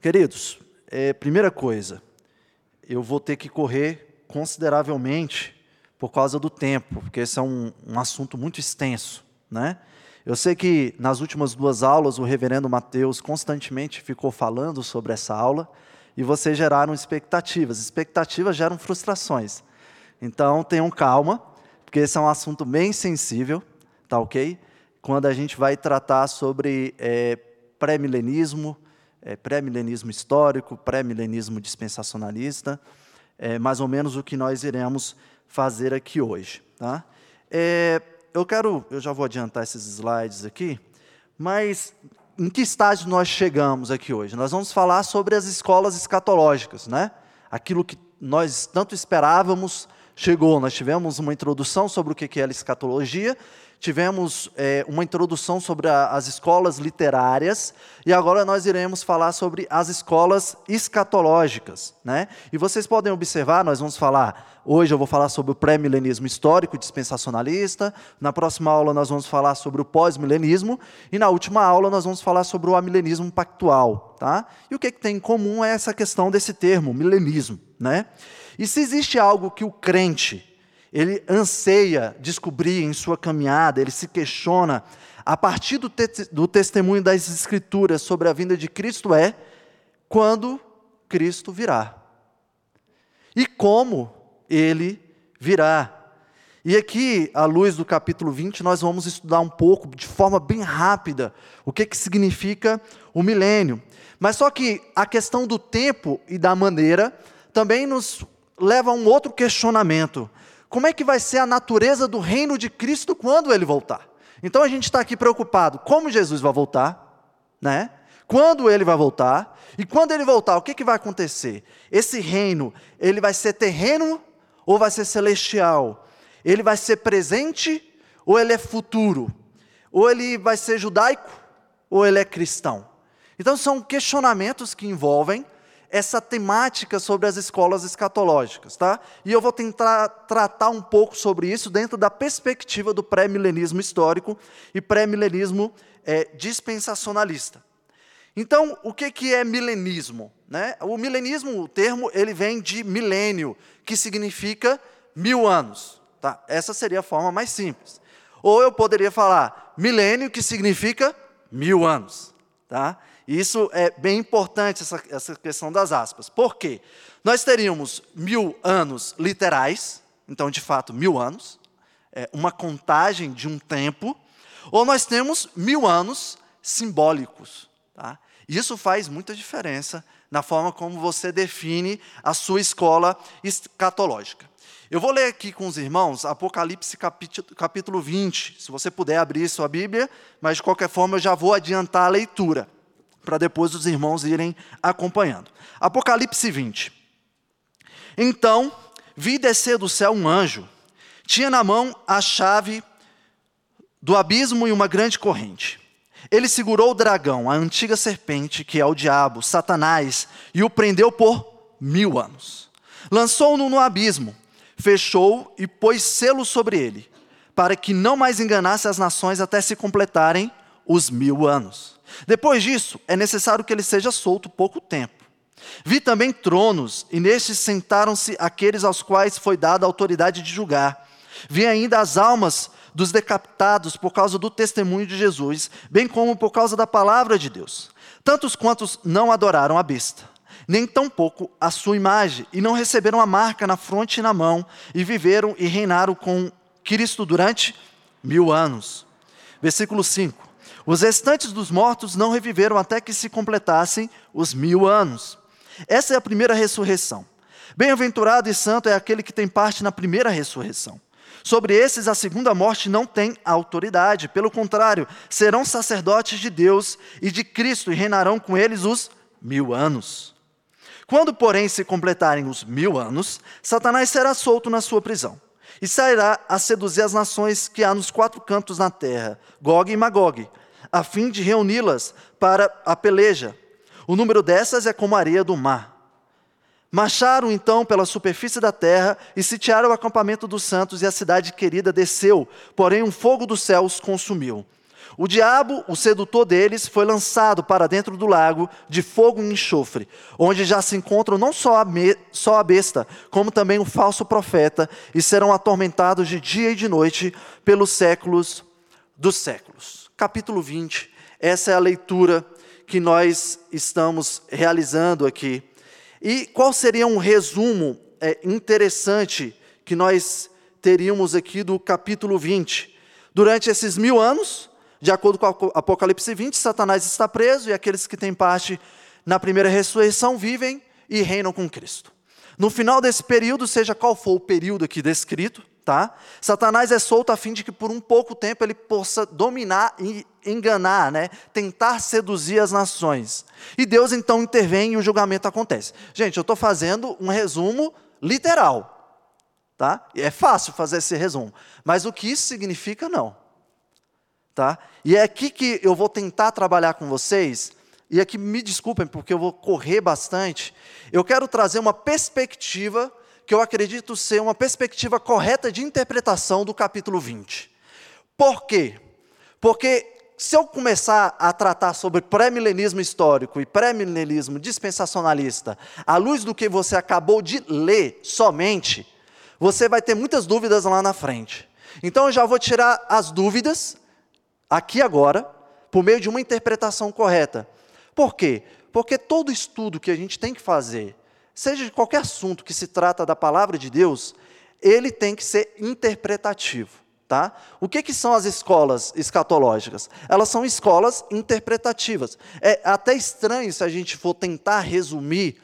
Queridos, é, primeira coisa, eu vou ter que correr consideravelmente por causa do tempo, porque esse é um, um assunto muito extenso, né? Eu sei que nas últimas duas aulas o reverendo Mateus constantemente ficou falando sobre essa aula e vocês geraram expectativas. Expectativas geram frustrações. Então tenham calma, porque esse é um assunto bem sensível, tá ok? Quando a gente vai tratar sobre é, pré-milenismo, é, pré-milenismo histórico, pré-milenismo dispensacionalista, é mais ou menos o que nós iremos fazer aqui hoje. Tá? É, eu quero, eu já vou adiantar esses slides aqui, mas em que estágio nós chegamos aqui hoje? Nós vamos falar sobre as escolas escatológicas, né? Aquilo que nós tanto esperávamos chegou. Nós tivemos uma introdução sobre o que é a escatologia tivemos é, uma introdução sobre a, as escolas literárias e agora nós iremos falar sobre as escolas escatológicas. Né? E vocês podem observar, nós vamos falar, hoje eu vou falar sobre o pré-milenismo histórico dispensacionalista, na próxima aula nós vamos falar sobre o pós-milenismo e na última aula nós vamos falar sobre o amilenismo pactual. Tá? E o que, que tem em comum é essa questão desse termo, milenismo. Né? E se existe algo que o crente ele anseia descobrir em sua caminhada, ele se questiona, a partir do, te do testemunho das Escrituras sobre a vinda de Cristo, é quando Cristo virá. E como ele virá. E aqui, à luz do capítulo 20, nós vamos estudar um pouco, de forma bem rápida, o que, que significa o milênio. Mas só que a questão do tempo e da maneira também nos leva a um outro questionamento como é que vai ser a natureza do reino de Cristo quando ele voltar. Então a gente está aqui preocupado como Jesus vai voltar, né? Quando ele vai voltar e quando ele voltar, o que, que vai acontecer? Esse reino, ele vai ser terreno ou vai ser celestial? Ele vai ser presente ou ele é futuro? Ou ele vai ser judaico ou ele é cristão? Então são questionamentos que envolvem essa temática sobre as escolas escatológicas, tá? E eu vou tentar tratar um pouco sobre isso dentro da perspectiva do pré-milenismo histórico e pré-milenismo é, dispensacionalista. Então, o que, que é milenismo? Né? O milenismo, o termo, ele vem de milênio, que significa mil anos. Tá? Essa seria a forma mais simples. Ou eu poderia falar milênio, que significa mil anos. Tá? Isso é bem importante, essa, essa questão das aspas. Por quê? Nós teríamos mil anos literais, então, de fato, mil anos, é uma contagem de um tempo, ou nós temos mil anos simbólicos. Tá? Isso faz muita diferença na forma como você define a sua escola escatológica. Eu vou ler aqui com os irmãos Apocalipse capítulo 20, se você puder abrir sua Bíblia, mas de qualquer forma eu já vou adiantar a leitura para depois os irmãos irem acompanhando. Apocalipse 20. Então, vi descer do céu um anjo, tinha na mão a chave do abismo e uma grande corrente. Ele segurou o dragão, a antiga serpente, que é o diabo, Satanás, e o prendeu por mil anos. Lançou-no no abismo, fechou e pôs selo sobre ele, para que não mais enganasse as nações até se completarem os mil anos. Depois disso, é necessário que ele seja solto pouco tempo. Vi também tronos, e nestes sentaram-se aqueles aos quais foi dada a autoridade de julgar. Vi ainda as almas dos decapitados por causa do testemunho de Jesus, bem como por causa da palavra de Deus. Tantos quantos não adoraram a besta, nem tampouco a sua imagem, e não receberam a marca na fronte e na mão, e viveram e reinaram com Cristo durante mil anos. Versículo 5. Os restantes dos mortos não reviveram até que se completassem os mil anos. Essa é a primeira ressurreição. Bem-aventurado e santo é aquele que tem parte na primeira ressurreição. Sobre esses, a segunda morte não tem autoridade. Pelo contrário, serão sacerdotes de Deus e de Cristo e reinarão com eles os mil anos. Quando, porém, se completarem os mil anos, Satanás será solto na sua prisão e sairá a seduzir as nações que há nos quatro cantos da terra, Gog e Magog, a fim de reuni-las para a peleja. O número dessas é como a areia do mar. Marcharam então pela superfície da terra e sitiaram o acampamento dos santos, e a cidade querida desceu, porém um fogo do céu os consumiu. O diabo, o sedutor deles, foi lançado para dentro do lago de fogo e enxofre, onde já se encontram não só a, me, só a besta, como também o falso profeta, e serão atormentados de dia e de noite pelos séculos dos séculos. Capítulo 20, essa é a leitura que nós estamos realizando aqui. E qual seria um resumo é, interessante que nós teríamos aqui do capítulo 20? Durante esses mil anos, de acordo com Apocalipse 20, Satanás está preso e aqueles que têm parte na primeira ressurreição vivem e reinam com Cristo. No final desse período, seja qual for o período aqui descrito, tá? Satanás é solto a fim de que por um pouco tempo ele possa dominar e enganar, né? Tentar seduzir as nações. E Deus então intervém e o julgamento acontece. Gente, eu estou fazendo um resumo literal, tá? É fácil fazer esse resumo, mas o que isso significa não. Tá? E é aqui que eu vou tentar trabalhar com vocês, e aqui me desculpem porque eu vou correr bastante. Eu quero trazer uma perspectiva que eu acredito ser uma perspectiva correta de interpretação do capítulo 20. Por quê? Porque se eu começar a tratar sobre pré-milenismo histórico e pré-milenismo dispensacionalista, à luz do que você acabou de ler somente, você vai ter muitas dúvidas lá na frente. Então eu já vou tirar as dúvidas aqui agora, por meio de uma interpretação correta. Por quê? Porque todo estudo que a gente tem que fazer, seja de qualquer assunto que se trata da palavra de Deus, ele tem que ser interpretativo. Tá? O que, que são as escolas escatológicas? Elas são escolas interpretativas. É até estranho se a gente for tentar resumir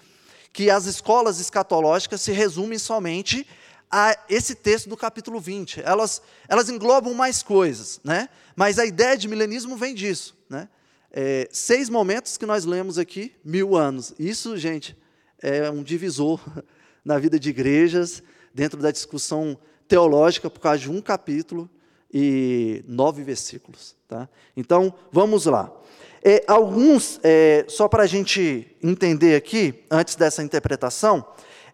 que as escolas escatológicas se resumem somente a esse texto do capítulo 20. Elas, elas englobam mais coisas, né? mas a ideia de milenismo vem disso. Né? É, seis momentos que nós lemos aqui, mil anos. Isso, gente, é um divisor na vida de igrejas, dentro da discussão teológica, por causa de um capítulo e nove versículos. Tá? Então, vamos lá. É, alguns, é, só para a gente entender aqui, antes dessa interpretação,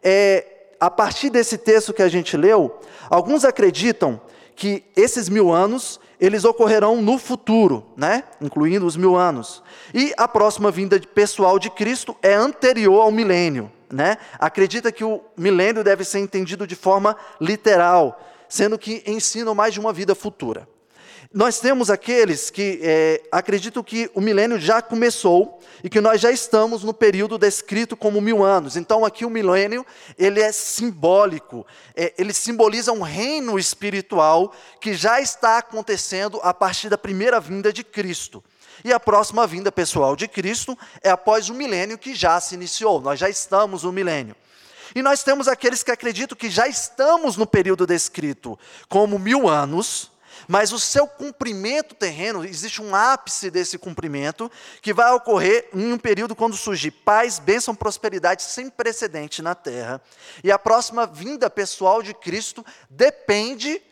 é, a partir desse texto que a gente leu, alguns acreditam que esses mil anos eles ocorrerão no futuro, né? incluindo os mil anos. E a próxima vinda pessoal de Cristo é anterior ao milênio. Né? Acredita que o milênio deve ser entendido de forma literal, sendo que ensinam mais de uma vida futura. Nós temos aqueles que é, acreditam que o milênio já começou e que nós já estamos no período descrito como mil anos. Então, aqui o milênio ele é simbólico, é, ele simboliza um reino espiritual que já está acontecendo a partir da primeira vinda de Cristo. E a próxima vinda pessoal de Cristo é após o milênio que já se iniciou. Nós já estamos no milênio. E nós temos aqueles que acreditam que já estamos no período descrito como mil anos mas o seu cumprimento terreno, existe um ápice desse cumprimento, que vai ocorrer em um período quando surgir paz, bênção, prosperidade sem precedente na terra. E a próxima vinda pessoal de Cristo depende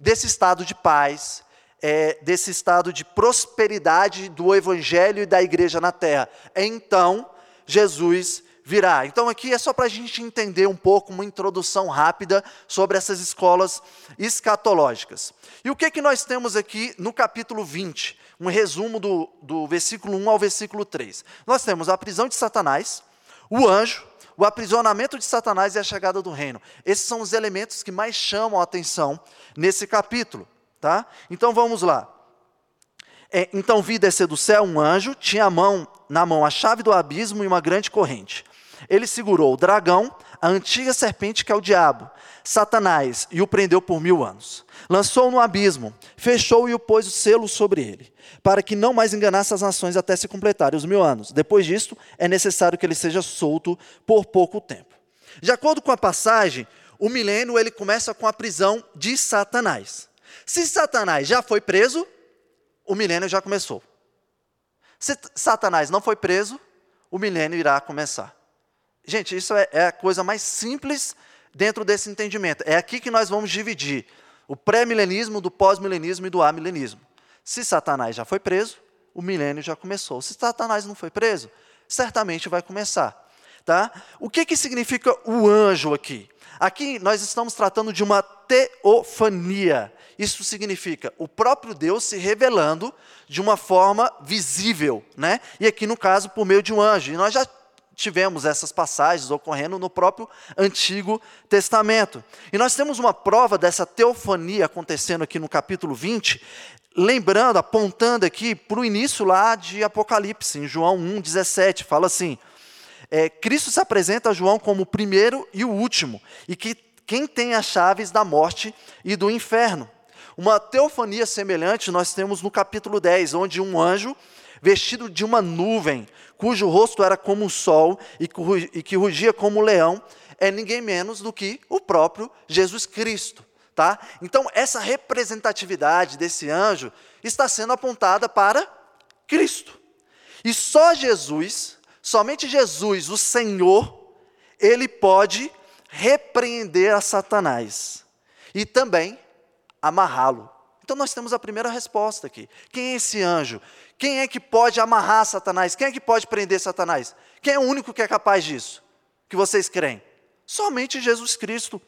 desse estado de paz, é, desse estado de prosperidade do Evangelho e da igreja na terra. Então, Jesus virá. Então, aqui é só para a gente entender um pouco, uma introdução rápida sobre essas escolas escatológicas. E o que, que nós temos aqui no capítulo 20? Um resumo do, do versículo 1 ao versículo 3. Nós temos a prisão de Satanás, o anjo, o aprisionamento de Satanás e a chegada do reino. Esses são os elementos que mais chamam a atenção nesse capítulo. Tá? Então vamos lá. É, então vi descer do céu um anjo, tinha mão, na mão a chave do abismo e uma grande corrente. Ele segurou o dragão, a antiga serpente que é o diabo, Satanás, e o prendeu por mil anos. Lançou-o no abismo, fechou e o pôs o selo sobre ele, para que não mais enganasse as nações até se completarem os mil anos. Depois disto, é necessário que ele seja solto por pouco tempo. De acordo com a passagem, o milênio ele começa com a prisão de Satanás. Se Satanás já foi preso, o milênio já começou. Se Satanás não foi preso, o milênio irá começar. Gente, isso é, é a coisa mais simples dentro desse entendimento. É aqui que nós vamos dividir o pré-milenismo do pós-milenismo e do amilenismo. Se Satanás já foi preso, o milênio já começou. Se Satanás não foi preso, certamente vai começar. Tá? O que, que significa o anjo aqui? Aqui nós estamos tratando de uma teofania. Isso significa o próprio Deus se revelando de uma forma visível, né? E aqui no caso por meio de um anjo. E nós já tivemos essas passagens ocorrendo no próprio Antigo Testamento. E nós temos uma prova dessa teofania acontecendo aqui no capítulo 20, lembrando, apontando aqui para o início lá de Apocalipse, em João 1,17, fala assim: é, Cristo se apresenta a João como o primeiro e o último, e que quem tem as chaves da morte e do inferno. Uma teofania semelhante nós temos no capítulo 10, onde um anjo, vestido de uma nuvem, cujo rosto era como o sol e que rugia como o leão, é ninguém menos do que o próprio Jesus Cristo. Tá? Então, essa representatividade desse anjo está sendo apontada para Cristo. E só Jesus, somente Jesus, o Senhor, ele pode repreender a Satanás e também amarrá-lo. Então nós temos a primeira resposta aqui. Quem é esse anjo? Quem é que pode amarrar Satanás? Quem é que pode prender Satanás? Quem é o único que é capaz disso? Que vocês creem? Somente Jesus Cristo.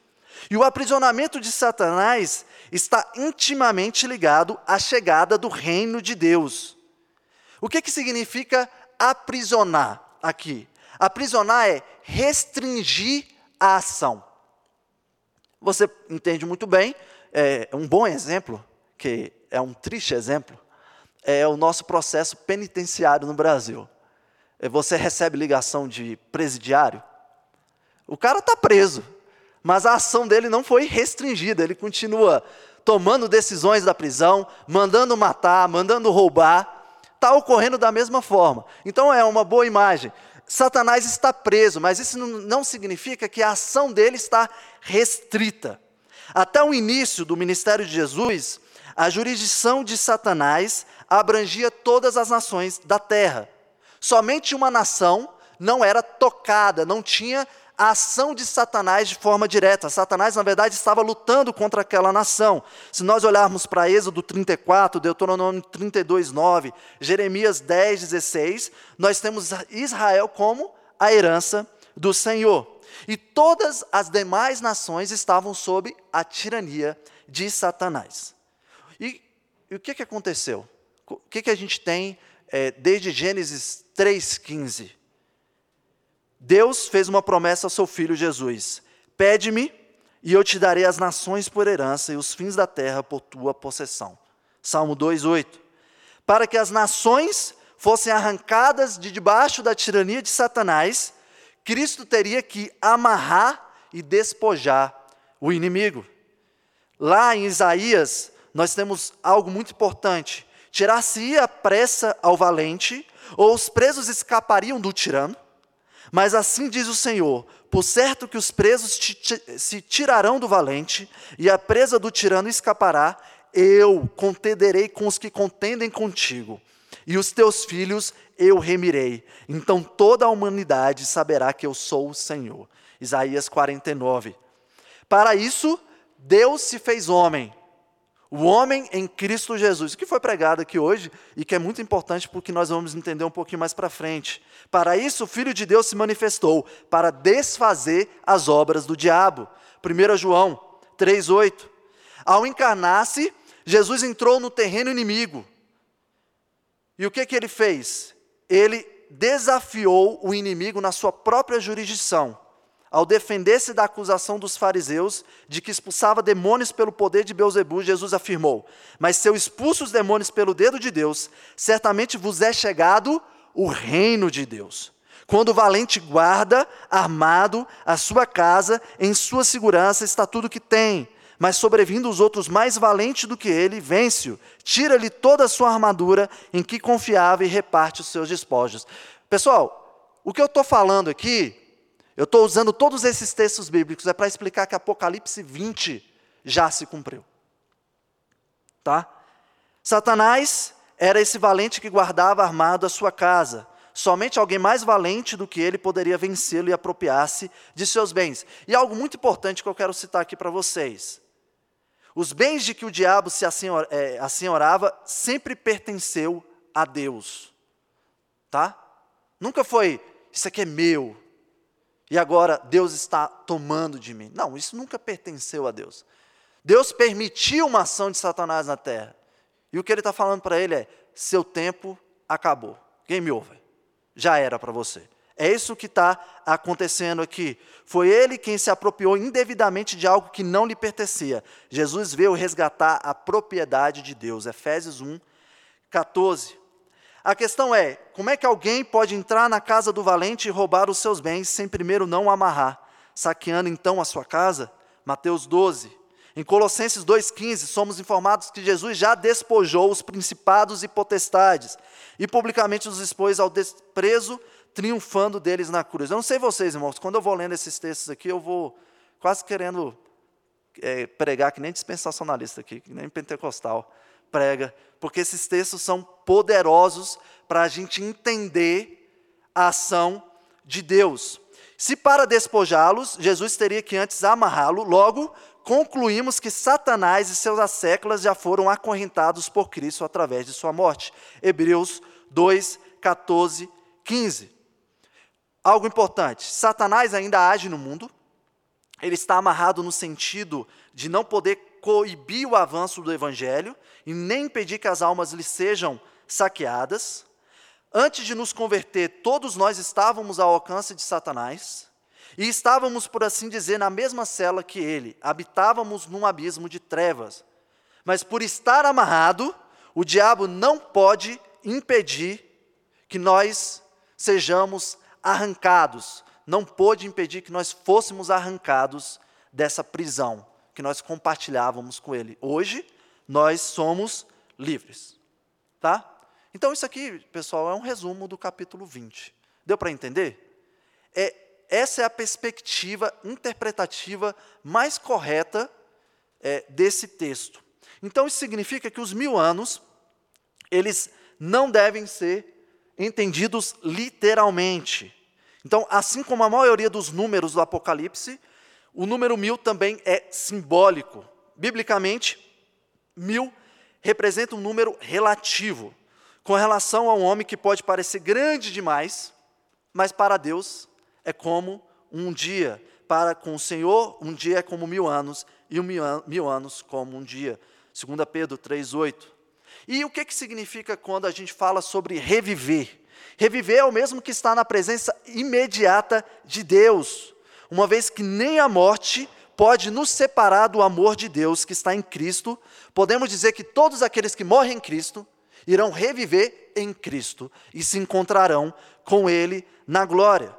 E o aprisionamento de Satanás está intimamente ligado à chegada do reino de Deus. O que, que significa aprisionar aqui? Aprisionar é restringir a ação. Você entende muito bem, é um bom exemplo, que é um triste exemplo, é o nosso processo penitenciário no Brasil. É, você recebe ligação de presidiário, o cara está preso, mas a ação dele não foi restringida, ele continua tomando decisões da prisão, mandando matar, mandando roubar, está ocorrendo da mesma forma. Então é uma boa imagem. Satanás está preso, mas isso não significa que a ação dele está restrita. Até o início do ministério de Jesus, a jurisdição de Satanás abrangia todas as nações da terra. Somente uma nação não era tocada, não tinha a ação de Satanás de forma direta. Satanás, na verdade, estava lutando contra aquela nação. Se nós olharmos para Êxodo 34, Deuteronômio 32, 9, Jeremias 10, 16, nós temos Israel como a herança do Senhor. E todas as demais nações estavam sob a tirania de Satanás. E, e o que, que aconteceu? O que, que a gente tem é, desde Gênesis 3,15? Deus fez uma promessa ao seu filho Jesus: Pede-me e eu te darei as nações por herança e os fins da terra por tua possessão. Salmo 2:8. Para que as nações fossem arrancadas de debaixo da tirania de Satanás, Cristo teria que amarrar e despojar o inimigo. Lá em Isaías, nós temos algo muito importante. Tirar-se-ia pressa ao valente, ou os presos escapariam do tirano, mas assim diz o Senhor: por certo que os presos se tirarão do valente, e a presa do tirano escapará, eu contenderei com os que contendem contigo, e os teus filhos eu remirei. Então toda a humanidade saberá que eu sou o Senhor. Isaías 49. Para isso, Deus se fez homem o homem em Cristo Jesus, que foi pregado aqui hoje e que é muito importante porque nós vamos entender um pouquinho mais para frente. Para isso, o Filho de Deus se manifestou, para desfazer as obras do diabo. 1 João 3,8. Ao encarnar-se, Jesus entrou no terreno inimigo. E o que, que ele fez? Ele desafiou o inimigo na sua própria jurisdição ao defender-se da acusação dos fariseus de que expulsava demônios pelo poder de Beuzebu, Jesus afirmou: Mas se eu expulso os demônios pelo dedo de Deus, certamente vos é chegado o reino de Deus. Quando o valente guarda, armado, a sua casa, em sua segurança está tudo que tem. Mas sobrevindo os outros mais valentes do que ele, vence-o, tira-lhe toda a sua armadura em que confiava e reparte os seus despojos. Pessoal, o que eu estou falando aqui eu estou usando todos esses textos bíblicos é para explicar que Apocalipse 20 já se cumpriu. Tá? Satanás era esse valente que guardava armado a sua casa. Somente alguém mais valente do que ele poderia vencê-lo e apropriar-se de seus bens. E algo muito importante que eu quero citar aqui para vocês. Os bens de que o diabo se é, assenhorava sempre pertenceu a Deus. Tá? Nunca foi, isso aqui é meu, e agora Deus está tomando de mim. Não, isso nunca pertenceu a Deus. Deus permitiu uma ação de Satanás na terra. E o que ele está falando para ele é: seu tempo acabou. Game over. Já era para você. É isso que está acontecendo aqui. Foi ele quem se apropriou indevidamente de algo que não lhe pertencia. Jesus veio resgatar a propriedade de Deus. Efésios 1, 14. A questão é: como é que alguém pode entrar na casa do valente e roubar os seus bens sem primeiro não amarrar, saqueando então a sua casa? Mateus 12. Em Colossenses 2,15, somos informados que Jesus já despojou os principados e potestades e publicamente os expôs ao desprezo, triunfando deles na cruz. Eu não sei vocês, irmãos, quando eu vou lendo esses textos aqui, eu vou quase querendo é, pregar que nem dispensacionalista aqui, que nem pentecostal prega, porque esses textos são poderosos para a gente entender a ação de Deus. Se para despojá-los, Jesus teria que antes amarrá-lo, logo concluímos que Satanás e seus asseclas já foram acorrentados por Cristo através de sua morte. Hebreus 2, 14, 15. Algo importante: Satanás ainda age no mundo, ele está amarrado no sentido de não poder coibir o avanço do evangelho e nem impedir que as almas lhe sejam saqueadas. Antes de nos converter, todos nós estávamos ao alcance de Satanás e estávamos, por assim dizer, na mesma cela que ele, habitávamos num abismo de trevas. Mas por estar amarrado, o diabo não pode impedir que nós sejamos arrancados, não pôde impedir que nós fôssemos arrancados dessa prisão que nós compartilhávamos com ele. Hoje, nós somos livres. Tá? Então, isso aqui, pessoal, é um resumo do capítulo 20. Deu para entender? É, essa é a perspectiva interpretativa mais correta é, desse texto. Então, isso significa que os mil anos, eles não devem ser entendidos literalmente. Então, assim como a maioria dos números do Apocalipse, o número mil também é simbólico. Biblicamente, mil representa um número relativo, com relação a um homem que pode parecer grande demais, mas para Deus é como um dia. Para com o Senhor, um dia é como mil anos, e um mil, anos como um dia. 2 Pedro 3,8. E o que, que significa quando a gente fala sobre reviver? Reviver é o mesmo que estar na presença imediata de Deus, uma vez que nem a morte pode nos separar do amor de Deus que está em Cristo, podemos dizer que todos aqueles que morrem em Cristo irão reviver em Cristo e se encontrarão com Ele na glória.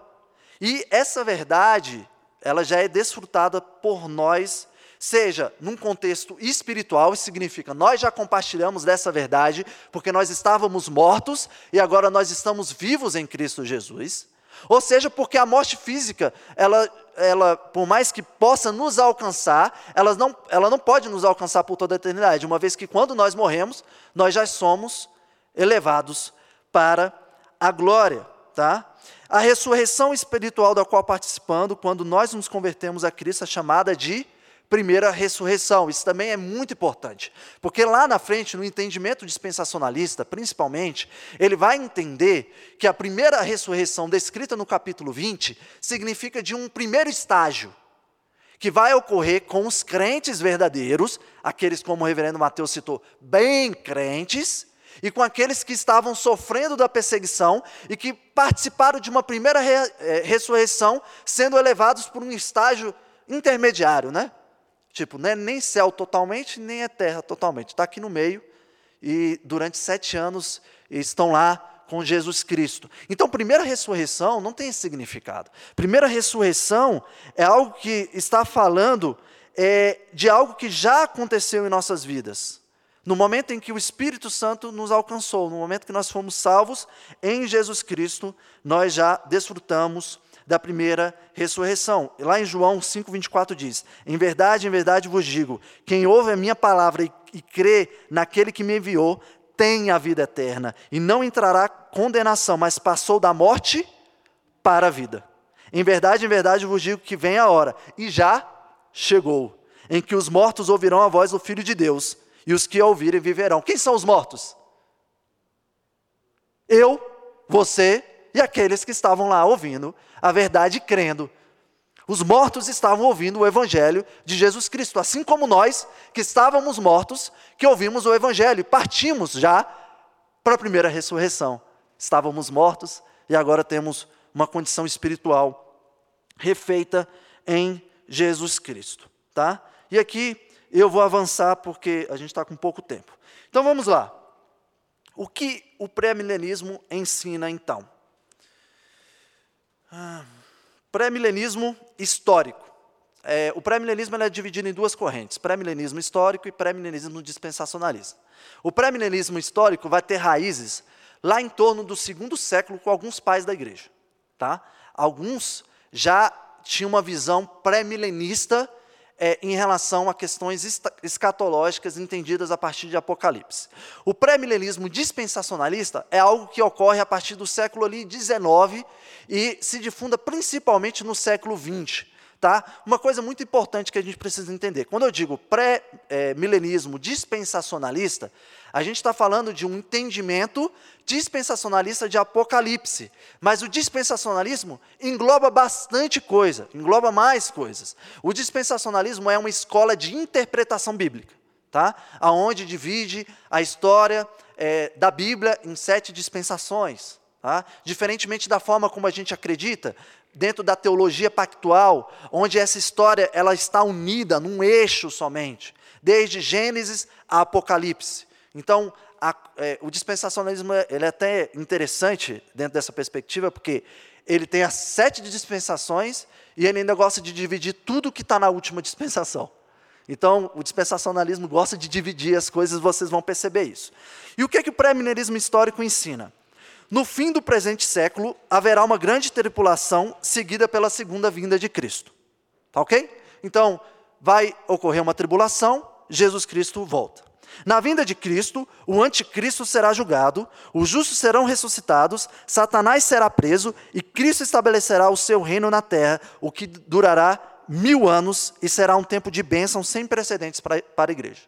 E essa verdade, ela já é desfrutada por nós, seja num contexto espiritual, isso significa nós já compartilhamos dessa verdade, porque nós estávamos mortos e agora nós estamos vivos em Cristo Jesus. Ou seja, porque a morte física, ela, ela, por mais que possa nos alcançar, ela não, ela não pode nos alcançar por toda a eternidade, uma vez que quando nós morremos, nós já somos elevados para a glória. Tá? A ressurreição espiritual da qual participando, quando nós nos convertemos a Cristo, é chamada de primeira ressurreição. Isso também é muito importante, porque lá na frente, no entendimento dispensacionalista, principalmente, ele vai entender que a primeira ressurreição descrita no capítulo 20 significa de um primeiro estágio que vai ocorrer com os crentes verdadeiros, aqueles como o reverendo Mateus citou, bem crentes, e com aqueles que estavam sofrendo da perseguição e que participaram de uma primeira re, é, ressurreição, sendo elevados por um estágio intermediário, né? Tipo, não é nem céu totalmente, nem é terra totalmente. Está aqui no meio e durante sete anos estão lá com Jesus Cristo. Então, primeira ressurreição não tem significado. Primeira ressurreição é algo que está falando é, de algo que já aconteceu em nossas vidas. No momento em que o Espírito Santo nos alcançou, no momento que nós fomos salvos em Jesus Cristo, nós já desfrutamos da primeira ressurreição. Lá em João 5,24 diz: Em verdade, em verdade vos digo: quem ouve a minha palavra e, e crê naquele que me enviou, tem a vida eterna, e não entrará condenação, mas passou da morte para a vida. Em verdade, em verdade vos digo que vem a hora, e já chegou, em que os mortos ouvirão a voz do Filho de Deus, e os que a ouvirem viverão. Quem são os mortos? Eu, você e aqueles que estavam lá ouvindo a verdade crendo. Os mortos estavam ouvindo o evangelho de Jesus Cristo, assim como nós, que estávamos mortos, que ouvimos o evangelho e partimos já para a primeira ressurreição. Estávamos mortos e agora temos uma condição espiritual refeita em Jesus Cristo, tá? E aqui eu vou avançar porque a gente está com pouco tempo. Então vamos lá. O que o pré-milenismo ensina então? Pré-milenismo histórico. É, o pré-milenismo é dividido em duas correntes: pré-milenismo histórico e pré-milenismo dispensacionalista. O pré-milenismo histórico vai ter raízes lá em torno do segundo século com alguns pais da igreja. Tá? Alguns já tinham uma visão pré-milenista é, em relação a questões escatológicas entendidas a partir de Apocalipse. O pré-milenismo dispensacionalista é algo que ocorre a partir do século XIX e se difunda principalmente no século XX. Tá? Uma coisa muito importante que a gente precisa entender: quando eu digo pré-milenismo dispensacionalista, a gente está falando de um entendimento dispensacionalista de Apocalipse. Mas o dispensacionalismo engloba bastante coisa, engloba mais coisas. O dispensacionalismo é uma escola de interpretação bíblica, tá? aonde divide a história é, da Bíblia em sete dispensações. Tá? Diferentemente da forma como a gente acredita, dentro da teologia pactual, onde essa história ela está unida num eixo somente, desde Gênesis a Apocalipse. Então, a, é, o dispensacionalismo ele é até interessante dentro dessa perspectiva, porque ele tem as sete dispensações e ele ainda gosta de dividir tudo que está na última dispensação. Então, o dispensacionalismo gosta de dividir as coisas, vocês vão perceber isso. E o que, é que o pré-minerismo histórico ensina? No fim do presente século, haverá uma grande tripulação seguida pela segunda vinda de Cristo. Tá ok? Então, vai ocorrer uma tribulação, Jesus Cristo volta. Na vinda de Cristo, o anticristo será julgado, os justos serão ressuscitados, Satanás será preso e Cristo estabelecerá o seu reino na terra, o que durará mil anos e será um tempo de bênção sem precedentes para, para a igreja.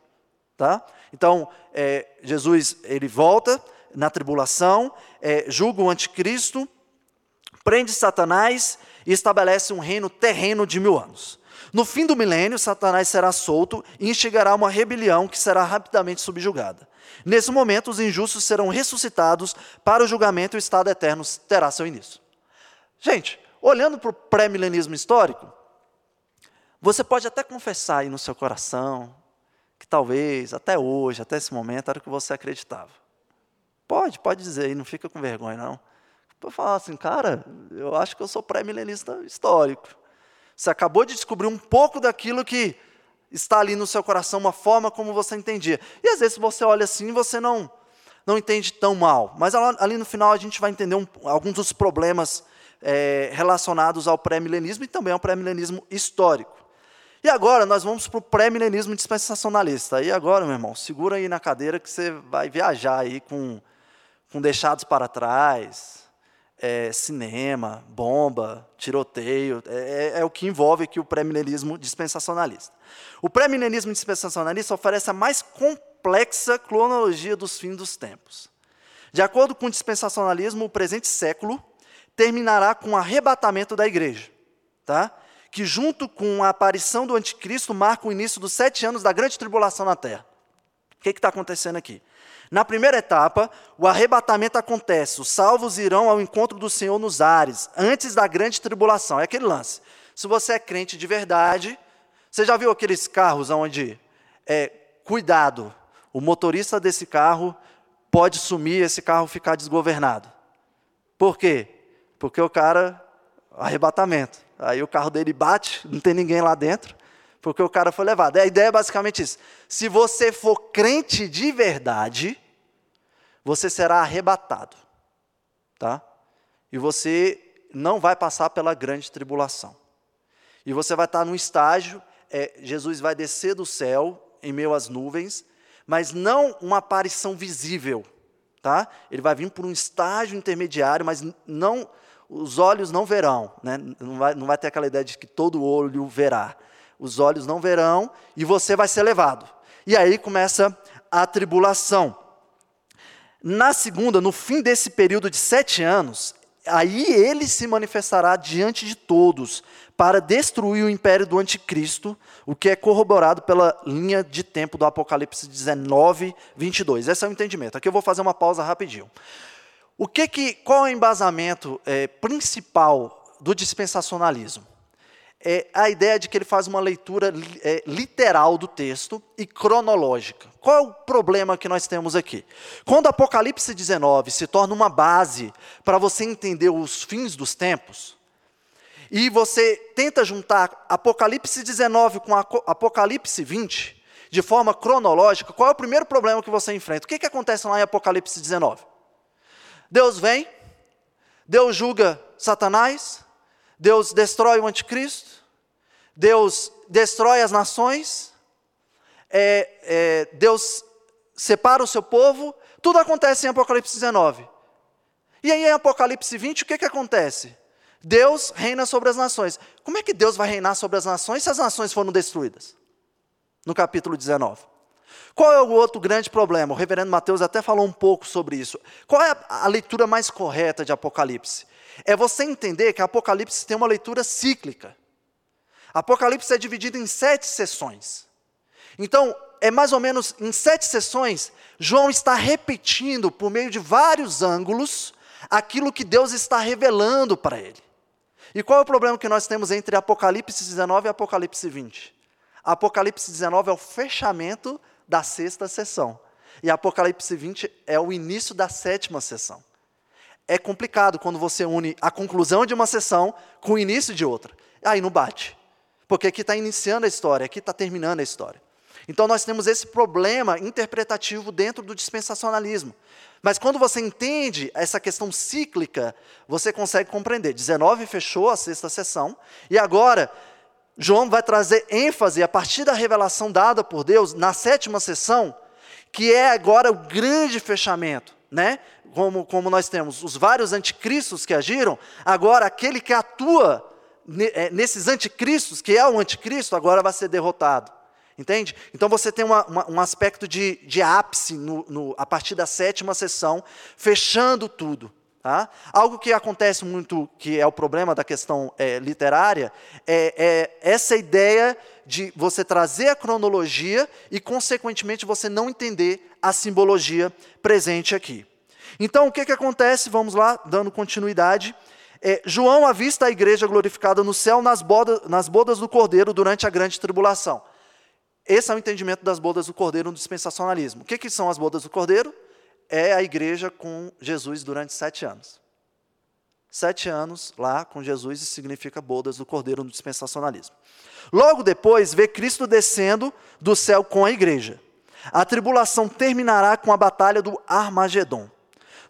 Tá? Então, é, Jesus ele volta, na tribulação, é, julga o anticristo, prende Satanás e estabelece um reino terreno de mil anos. No fim do milênio, Satanás será solto e instigará uma rebelião que será rapidamente subjugada. Nesse momento, os injustos serão ressuscitados para o julgamento e o estado eterno terá seu início. Gente, olhando para o pré-milenismo histórico, você pode até confessar aí no seu coração que talvez, até hoje, até esse momento, era o que você acreditava. Pode, pode dizer aí, não fica com vergonha, não. Para falar assim, cara, eu acho que eu sou pré-milenista histórico. Você acabou de descobrir um pouco daquilo que está ali no seu coração, uma forma como você entendia. E às vezes você olha assim e você não, não entende tão mal. Mas ali no final a gente vai entender um, alguns dos problemas é, relacionados ao pré-milenismo e também ao pré-milenismo histórico. E agora nós vamos para o pré-milenismo dispensacionalista. E agora, meu irmão, segura aí na cadeira que você vai viajar aí com com deixados para trás, é, cinema, bomba, tiroteio, é, é, é o que envolve aqui o pré-milenismo dispensacionalista. O pré-milenismo dispensacionalista oferece a mais complexa cronologia dos fins dos tempos. De acordo com o dispensacionalismo, o presente século terminará com o arrebatamento da igreja, tá? que junto com a aparição do anticristo marca o início dos sete anos da grande tribulação na terra. O que está acontecendo aqui? Na primeira etapa, o arrebatamento acontece, os salvos irão ao encontro do Senhor nos ares, antes da grande tribulação. É aquele lance. Se você é crente de verdade, você já viu aqueles carros onde, é, cuidado, o motorista desse carro pode sumir, esse carro ficar desgovernado. Por quê? Porque o cara, arrebatamento. Aí o carro dele bate, não tem ninguém lá dentro, porque o cara foi levado. A ideia é basicamente isso. Se você for crente de verdade, você será arrebatado, tá? E você não vai passar pela grande tribulação. E você vai estar num estágio, é, Jesus vai descer do céu em meio às nuvens, mas não uma aparição visível, tá? Ele vai vir por um estágio intermediário, mas não os olhos não verão, né? não, vai, não vai ter aquela ideia de que todo olho verá os olhos não verão e você vai ser levado. E aí começa a tribulação. Na segunda, no fim desse período de sete anos, aí ele se manifestará diante de todos para destruir o império do anticristo, o que é corroborado pela linha de tempo do Apocalipse 19, 22. Esse é o entendimento. Aqui eu vou fazer uma pausa rapidinho. O que que, qual é o embasamento é, principal do dispensacionalismo? É a ideia de que ele faz uma leitura é, literal do texto e cronológica. Qual é o problema que nós temos aqui? Quando Apocalipse 19 se torna uma base para você entender os fins dos tempos, e você tenta juntar Apocalipse 19 com Apocalipse 20, de forma cronológica, qual é o primeiro problema que você enfrenta? O que, que acontece lá em Apocalipse 19? Deus vem, Deus julga Satanás, Deus destrói o anticristo, Deus destrói as nações, é, é, Deus separa o seu povo, tudo acontece em Apocalipse 19. E aí em Apocalipse 20, o que, que acontece? Deus reina sobre as nações. Como é que Deus vai reinar sobre as nações se as nações foram destruídas? No capítulo 19. Qual é o outro grande problema? O reverendo Mateus até falou um pouco sobre isso. Qual é a, leitura mais correta de Apocalipse? É você entender que Apocalipse tem uma leitura cíclica. Apocalipse é dividido em sete sessões. Então, é mais ou menos em sete sessões, João está repetindo, por meio de vários ângulos, aquilo que Deus está revelando para ele. E qual é o problema que nós temos entre Apocalipse 19 e Apocalipse 20? Apocalipse 19 é o fechamento da sexta sessão. E Apocalipse 20 é o início da sétima sessão. É complicado quando você une a conclusão de uma sessão com o início de outra. Aí não bate. Porque aqui está iniciando a história, aqui está terminando a história. Então nós temos esse problema interpretativo dentro do dispensacionalismo. Mas quando você entende essa questão cíclica, você consegue compreender. 19 fechou a sexta sessão, e agora João vai trazer ênfase a partir da revelação dada por Deus na sétima sessão, que é agora o grande fechamento, né? Como, como nós temos os vários anticristos que agiram, agora aquele que atua nesses anticristos, que é o anticristo, agora vai ser derrotado. Entende? Então você tem uma, uma, um aspecto de, de ápice no, no, a partir da sétima sessão, fechando tudo. Tá? Algo que acontece muito, que é o problema da questão é, literária, é, é, essa ideia de você trazer a cronologia e, consequentemente, você não entender a simbologia presente aqui. Então, o que, que acontece? Vamos lá, dando continuidade. É, João avista a igreja glorificada no céu nas bodas, nas bodas do Cordeiro durante a grande tribulação. Esse é o entendimento das bodas do Cordeiro no dispensacionalismo. O que, que são as bodas do Cordeiro? é a igreja com Jesus durante sete anos. Sete anos lá com Jesus e significa bodas do Cordeiro no dispensacionalismo. Logo depois, vê Cristo descendo do céu com a igreja. A tribulação terminará com a batalha do Armagedon,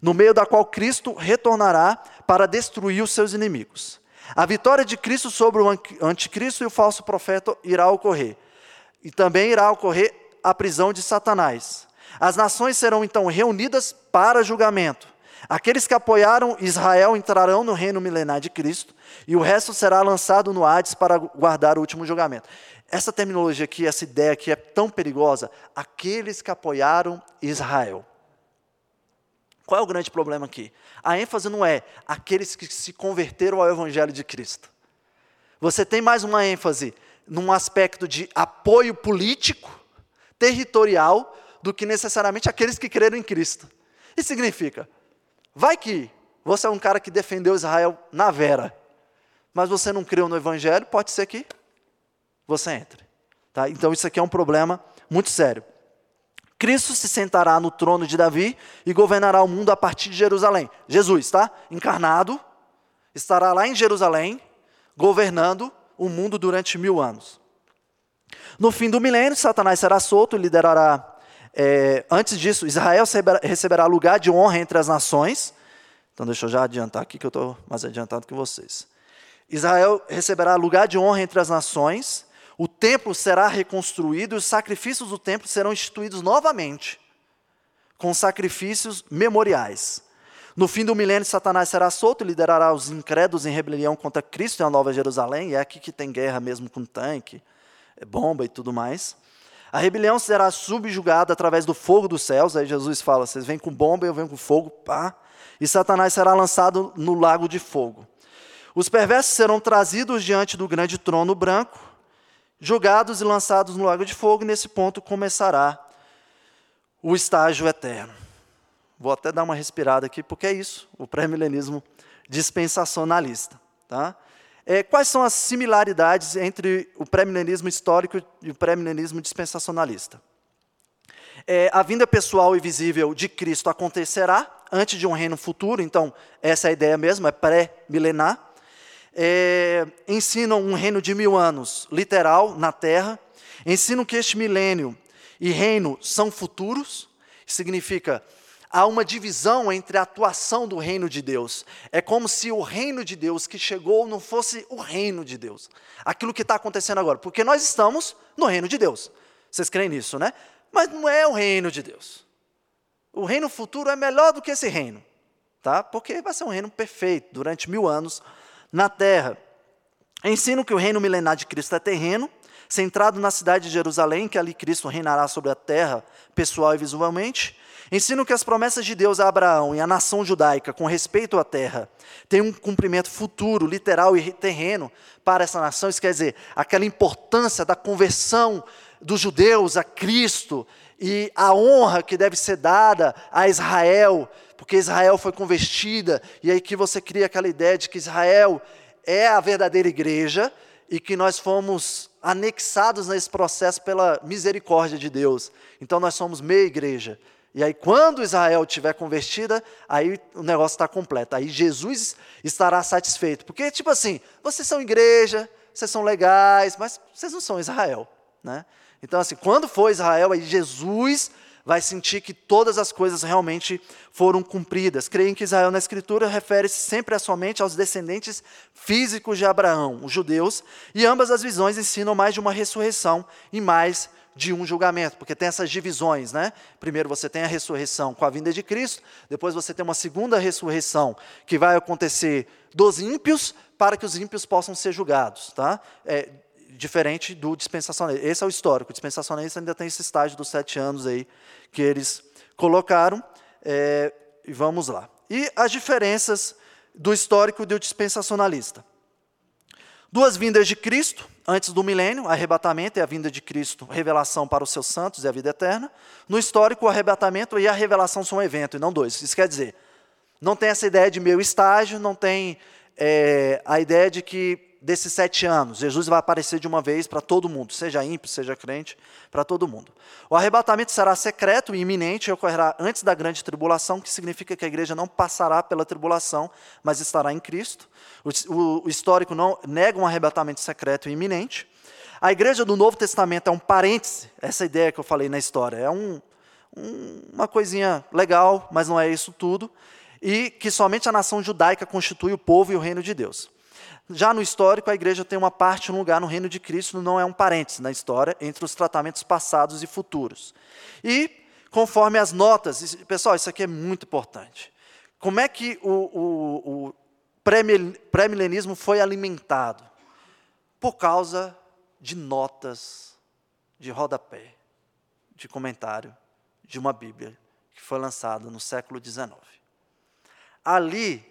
no meio da qual Cristo retornará para destruir os seus inimigos. A vitória de Cristo sobre o anticristo e o falso profeta irá ocorrer. E também irá ocorrer a prisão de Satanás. As nações serão então reunidas para julgamento. Aqueles que apoiaram Israel entrarão no reino milenar de Cristo, e o resto será lançado no Hades para guardar o último julgamento. Essa terminologia aqui, essa ideia aqui é tão perigosa. Aqueles que apoiaram Israel. Qual é o grande problema aqui? A ênfase não é aqueles que se converteram ao Evangelho de Cristo. Você tem mais uma ênfase num aspecto de apoio político, territorial, do que necessariamente aqueles que creram em Cristo. Isso significa, vai que você é um cara que defendeu Israel na vera, mas você não creu no Evangelho, pode ser que você entre. Tá? Então isso aqui é um problema muito sério. Cristo se sentará no trono de Davi e governará o mundo a partir de Jerusalém. Jesus, tá? Encarnado, estará lá em Jerusalém, governando o mundo durante mil anos. No fim do milênio, Satanás será solto e liderará é, antes disso, Israel receberá lugar de honra entre as nações. Então, deixa eu já adiantar aqui, que eu estou mais adiantado que vocês. Israel receberá lugar de honra entre as nações, templo será reconstruído e os sacrifícios do templo serão instituídos novamente, com sacrifícios memoriais. No fim do milênio, Satanás será solto e liderará os incrédulos em rebelião contra Cristo e a Nova Jerusalém, e é aqui que tem guerra mesmo com tanque, bomba e tudo mais. A rebelião será subjugada através do fogo dos céus. Aí Jesus fala: vocês vêm com bomba, eu venho com fogo, pá. E Satanás será lançado no lago de fogo. Os perversos serão trazidos diante do grande trono branco, julgados e lançados no lago de fogo, e nesse ponto começará o estágio eterno. Vou até dar uma respirada aqui, porque é isso, o pré-milenismo dispensacionalista. Tá? É, quais são as similaridades entre o pré-milenismo histórico e o pré-milenismo dispensacionalista? É, a vinda pessoal e visível de Cristo acontecerá antes de um reino futuro, então essa é a ideia mesmo, é pré-milenar. É, ensinam um reino de mil anos, literal, na terra. Ensinam que este milênio e reino são futuros, significa há uma divisão entre a atuação do reino de Deus. É como se o reino de Deus que chegou não fosse o reino de Deus. Aquilo que está acontecendo agora. Porque nós estamos no reino de Deus. Vocês creem nisso, né? Mas não é o reino de Deus. O reino futuro é melhor do que esse reino. Tá? Porque vai ser um reino perfeito durante mil anos na terra. Ensino que o reino milenar de Cristo é terreno, centrado na cidade de Jerusalém, que ali Cristo reinará sobre a terra, pessoal e visualmente. Ensino que as promessas de Deus a Abraão e à nação judaica com respeito à terra têm um cumprimento futuro, literal e terreno para essa nação. Isso quer dizer, aquela importância da conversão dos judeus a Cristo e a honra que deve ser dada a Israel, porque Israel foi convertida, e aí que você cria aquela ideia de que Israel é a verdadeira igreja e que nós fomos anexados nesse processo pela misericórdia de Deus. Então nós somos meia igreja. E aí, quando Israel tiver convertida, aí o negócio está completo. Aí Jesus estará satisfeito. Porque, tipo assim, vocês são igreja, vocês são legais, mas vocês não são Israel. Né? Então, assim, quando for Israel, aí Jesus vai sentir que todas as coisas realmente foram cumpridas. Creem que Israel na Escritura refere-se sempre somente aos descendentes físicos de Abraão, os judeus, e ambas as visões ensinam mais de uma ressurreição e mais de um julgamento, porque tem essas divisões, né? Primeiro você tem a ressurreição com a vinda de Cristo, depois você tem uma segunda ressurreição que vai acontecer dos ímpios para que os ímpios possam ser julgados, tá? É, diferente do dispensacionalista. Esse é o histórico. O dispensacionalista ainda tem esse estágio dos sete anos aí que eles colocaram. É, e vamos lá. E as diferenças do histórico e do dispensacionalista. Duas vindas de Cristo, antes do milênio, arrebatamento e a vinda de Cristo, revelação para os seus santos e a vida eterna. No histórico, o arrebatamento e a revelação são um evento, e não dois. Isso quer dizer, não tem essa ideia de meu estágio, não tem é, a ideia de que desses sete anos, Jesus vai aparecer de uma vez para todo mundo, seja ímpio, seja crente, para todo mundo. O arrebatamento será secreto e iminente e ocorrerá antes da grande tribulação, que significa que a igreja não passará pela tribulação, mas estará em Cristo. O, o, histórico não nega um arrebatamento secreto e iminente. A igreja do Novo Testamento é um parêntese, essa ideia que eu falei na história, é um, um, uma coisinha legal, mas não é isso tudo, e que somente a nação judaica constitui o povo e o reino de Deus. Já no histórico, a igreja tem uma parte, um lugar no reino de Cristo, não é um parênteses na história, entre os tratamentos passados e futuros. E, conforme as notas, pessoal, isso aqui é muito importante. Como é que o, o, o pré-milenismo foi alimentado? Por causa de notas de rodapé, de comentário de uma Bíblia que foi lançada no século XIX. Ali,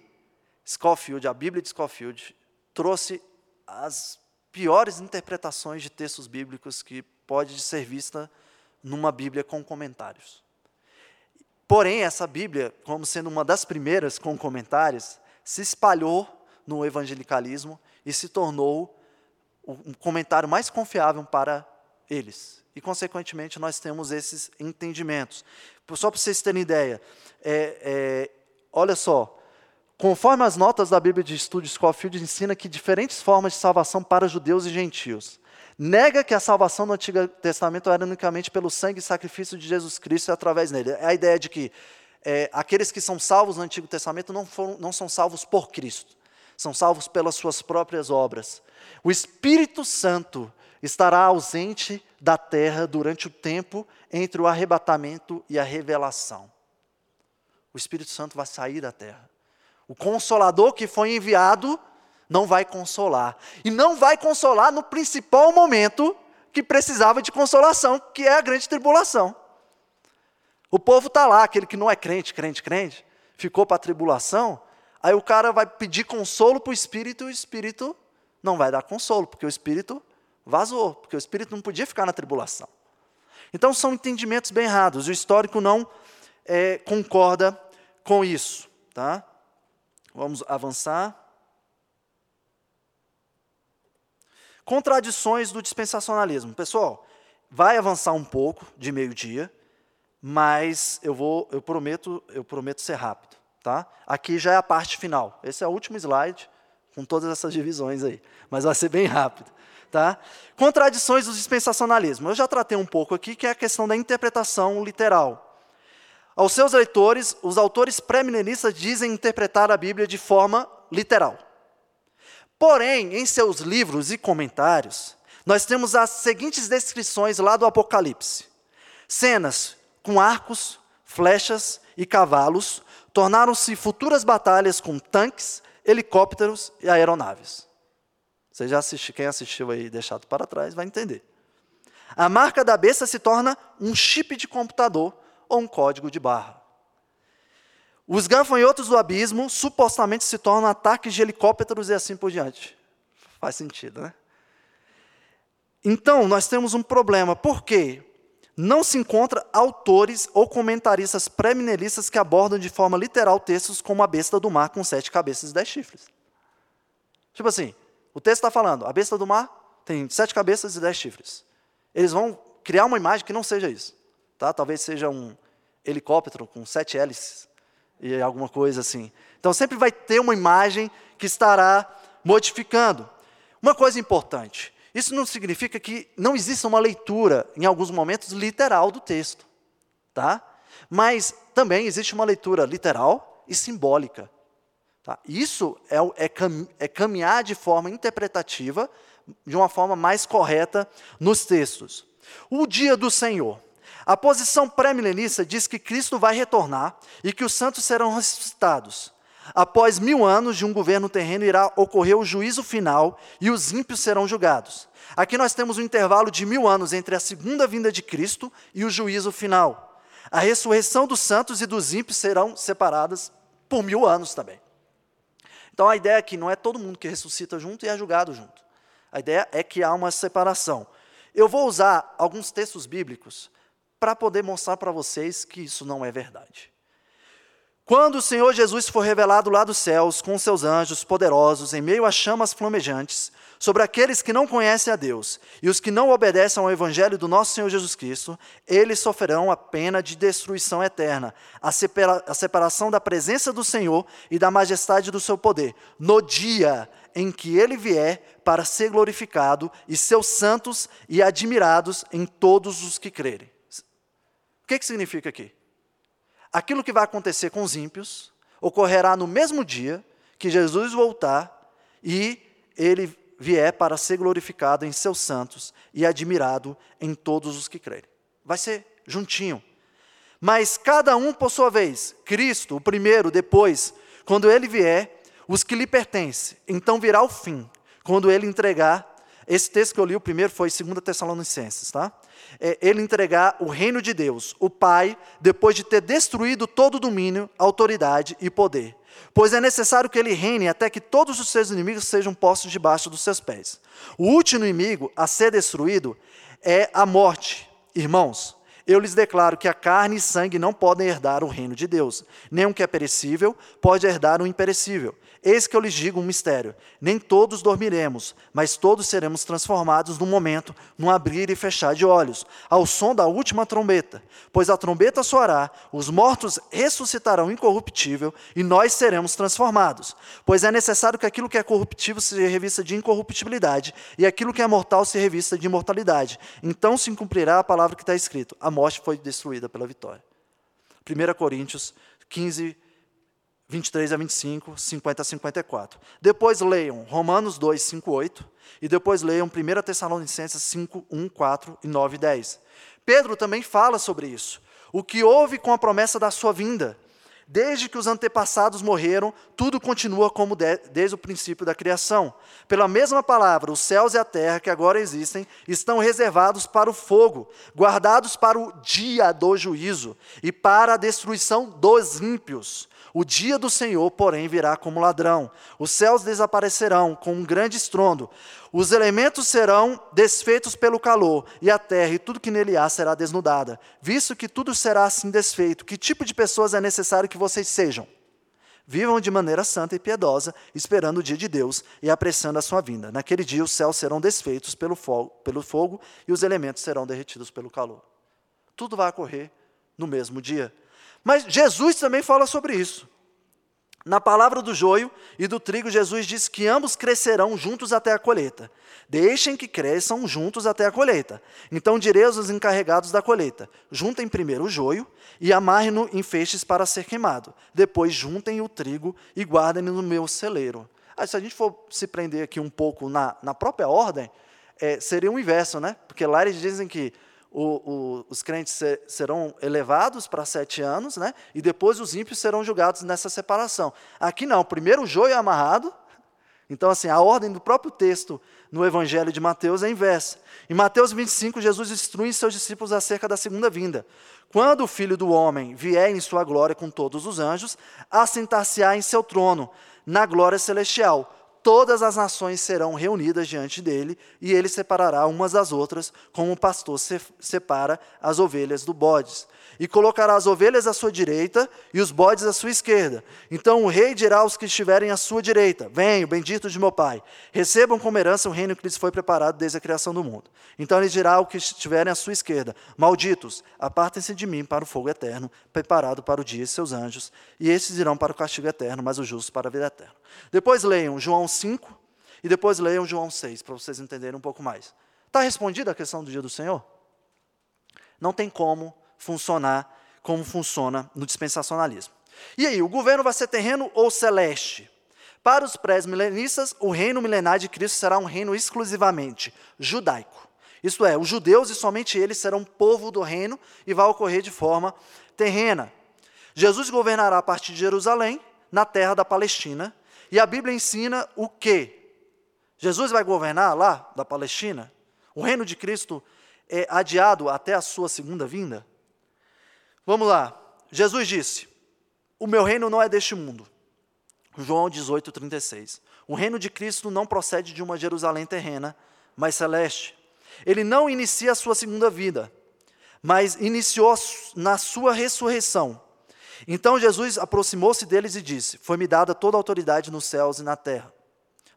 Scofield, a Bíblia de Scofield, trouxe as piores interpretações de textos bíblicos que pode ser vista numa Bíblia com comentários. Porém, essa Bíblia, como sendo uma das primeiras com comentários, se espalhou no evangelicalismo e se tornou o comentário mais confiável para eles. E, consequentemente, nós temos esses entendimentos. Só para vocês terem ideia, é, é, olha só, Conforme as notas da Bíblia de Estudo Scofield ensina que diferentes formas de salvação para judeus e gentios. Nega que a salvação no Antigo Testamento era unicamente pelo sangue e sacrifício de Jesus Cristo e através dele. É a ideia de que é, aqueles que são salvos no Antigo Testamento não, foram, não são salvos por Cristo, são salvos pelas suas próprias obras. O Espírito Santo estará ausente da terra durante o tempo entre o arrebatamento e a revelação. O Espírito Santo vai sair da terra. O consolador que foi enviado não vai consolar. E não vai consolar no principal momento, que precisava de consolação, que é a grande tribulação. O povo está lá, aquele que não é crente, crente, crente, ficou para a tribulação, aí o cara vai pedir consolo para o espírito e o espírito não vai dar consolo, porque o espírito vazou, porque o espírito não podia ficar na tribulação. Então são entendimentos bem errados, o histórico não é, concorda com isso. Tá? Vamos avançar. Contradições do dispensacionalismo. Pessoal, vai avançar um pouco de meio-dia, mas eu vou, eu prometo, eu prometo ser rápido, tá? Aqui já é a parte final. Esse é o último slide com todas essas divisões aí, mas vai ser bem rápido, tá? Contradições do dispensacionalismo. Eu já tratei um pouco aqui que é a questão da interpretação literal. Aos seus leitores, os autores pré-milenistas dizem interpretar a Bíblia de forma literal. Porém, em seus livros e comentários, nós temos as seguintes descrições lá do Apocalipse: cenas com arcos, flechas e cavalos tornaram-se futuras batalhas com tanques, helicópteros e aeronaves. Você já assistiu, quem assistiu aí deixado para trás vai entender. A marca da besta se torna um chip de computador ou um código de barra. Os gafanhotos do abismo supostamente se tornam ataques de helicópteros e assim por diante. Faz sentido, né? Então, nós temos um problema. Por quê? Não se encontra autores ou comentaristas pré-minelistas que abordam de forma literal textos como a besta do mar com sete cabeças e dez chifres. Tipo assim, o texto está falando, a besta do mar tem sete cabeças e dez chifres. Eles vão criar uma imagem que não seja isso. Tá? Talvez seja um helicóptero com sete hélices e alguma coisa assim. Então sempre vai ter uma imagem que estará modificando. Uma coisa importante: isso não significa que não exista uma leitura, em alguns momentos, literal do texto. Tá? Mas também existe uma leitura literal e simbólica. Tá? Isso é, é, cam é caminhar de forma interpretativa, de uma forma mais correta nos textos. O dia do Senhor. A posição pré-milenista diz que Cristo vai retornar e que os santos serão ressuscitados. Após mil anos de um governo terreno, irá ocorrer o juízo final e os ímpios serão julgados. Aqui nós temos um intervalo de mil anos entre a segunda vinda de Cristo e o juízo final. A ressurreição dos santos e dos ímpios serão separadas por mil anos também. Então a ideia aqui não é todo mundo que ressuscita junto e é julgado junto. A ideia é que há uma separação. Eu vou usar alguns textos bíblicos para poder mostrar para vocês que isso não é verdade. Quando o Senhor Jesus for revelado lá dos céus com seus anjos poderosos em meio a chamas flamejantes, sobre aqueles que não conhecem a Deus e os que não obedecem ao evangelho do nosso Senhor Jesus Cristo, eles sofrerão a pena de destruição eterna, a, separa a separação da presença do Senhor e da majestade do seu poder, no dia em que ele vier para ser glorificado e seus santos e admirados em todos os que crerem. O que, que significa aqui? Aquilo que vai acontecer com os ímpios ocorrerá no mesmo dia que Jesus voltar e ele vier para ser glorificado em seus santos e admirado em todos os que crerem. Vai ser juntinho. Mas cada um por sua vez, Cristo, o primeiro, depois, quando ele vier, os que lhe pertencem, então virá o fim, quando ele entregar. Esse texto que eu li, o primeiro foi 2 Tessalonicenses, tá? é, ele entregar o reino de Deus, o Pai, depois de ter destruído todo o domínio, autoridade e poder. Pois é necessário que ele reine até que todos os seus inimigos sejam postos debaixo dos seus pés. O último inimigo a ser destruído é a morte. Irmãos, eu lhes declaro que a carne e sangue não podem herdar o reino de Deus. O que é perecível pode herdar o imperecível. Eis que eu lhes digo um mistério: nem todos dormiremos, mas todos seremos transformados num momento, num abrir e fechar de olhos, ao som da última trombeta. Pois a trombeta soará, os mortos ressuscitarão incorruptível e nós seremos transformados. Pois é necessário que aquilo que é corruptível seja revista de incorruptibilidade e aquilo que é mortal seja revista de imortalidade. Então se cumprirá a palavra que está escrito: a morte foi destruída pela vitória. 1 Coríntios 15, 23 a 25, 50 a 54. Depois leiam Romanos 2, 5, 8. E depois leiam 1 Tessalonicenses 5, 1, 4 e 9 e 10. Pedro também fala sobre isso. O que houve com a promessa da sua vinda. Desde que os antepassados morreram, tudo continua como de, desde o princípio da criação. Pela mesma palavra, os céus e a terra que agora existem estão reservados para o fogo, guardados para o dia do juízo e para a destruição dos ímpios. O dia do Senhor, porém, virá como ladrão. Os céus desaparecerão com um grande estrondo. Os elementos serão desfeitos pelo calor, e a terra e tudo que nele há será desnudada. Visto que tudo será assim desfeito, que tipo de pessoas é necessário que vocês sejam? Vivam de maneira santa e piedosa, esperando o dia de Deus e apressando a sua vinda. Naquele dia os céus serão desfeitos pelo fogo, pelo fogo e os elementos serão derretidos pelo calor. Tudo vai ocorrer no mesmo dia. Mas Jesus também fala sobre isso. Na palavra do joio e do trigo, Jesus diz que ambos crescerão juntos até a colheita. Deixem que cresçam juntos até a colheita. Então direi aos encarregados da colheita: juntem primeiro o joio e amarrem-no em feixes para ser queimado. Depois juntem o trigo e guardem-no no meu celeiro. Ah, se a gente for se prender aqui um pouco na, na própria ordem, é, seria o inverso, né? Porque lá eles dizem que o, o, os crentes ser, serão elevados para sete anos, né? e depois os ímpios serão julgados nessa separação. Aqui não, primeiro o joio é amarrado, então assim, a ordem do próprio texto no Evangelho de Mateus é inversa. Em Mateus 25, Jesus instrui seus discípulos acerca da segunda vinda. Quando o Filho do Homem vier em sua glória com todos os anjos, assentar-se-á em seu trono, na glória celestial todas as nações serão reunidas diante dele, e ele separará umas das outras, como o pastor separa as ovelhas do bodes e colocará as ovelhas à sua direita e os bodes à sua esquerda. Então o rei dirá aos que estiverem à sua direita: Venham, benditos de meu Pai, recebam como herança o reino que lhes foi preparado desde a criação do mundo. Então ele dirá aos que estiverem à sua esquerda: Malditos, apartem-se de mim para o fogo eterno, preparado para o dia e seus anjos, e esses irão para o castigo eterno, mas os justos para a vida eterna. Depois leiam João 5 e depois leiam João 6, para vocês entenderem um pouco mais. Está respondida a questão do dia do Senhor? Não tem como funcionar como funciona no dispensacionalismo. E aí, o governo vai ser terreno ou celeste? Para os pré-milenistas, o reino milenar de Cristo será um reino exclusivamente judaico. Isto é, os judeus e somente eles serão povo do reino e vai ocorrer de forma terrena. Jesus governará a partir de Jerusalém, na terra da Palestina, e a Bíblia ensina o quê? Jesus vai governar lá da Palestina? O reino de Cristo é adiado até a sua segunda vinda? Vamos lá. Jesus disse: O meu reino não é deste mundo. João 18, 36. O reino de Cristo não procede de uma Jerusalém terrena, mas celeste. Ele não inicia a sua segunda vida, mas iniciou na sua ressurreição. Então Jesus aproximou-se deles e disse: Foi-me dada toda a autoridade nos céus e na terra.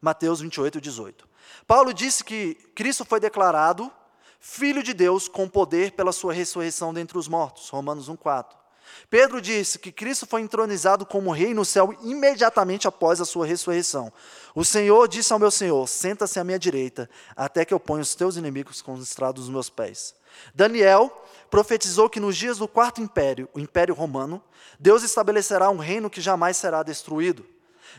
Mateus 28, 18. Paulo disse que Cristo foi declarado Filho de Deus com poder pela sua ressurreição dentre os mortos. Romanos 1,4. Pedro disse que Cristo foi entronizado como rei no céu imediatamente após a sua ressurreição. O Senhor disse ao meu Senhor: Senta-se à minha direita, até que eu ponha os teus inimigos com os estrados dos meus pés. Daniel profetizou que nos dias do quarto império, o Império Romano, Deus estabelecerá um reino que jamais será destruído.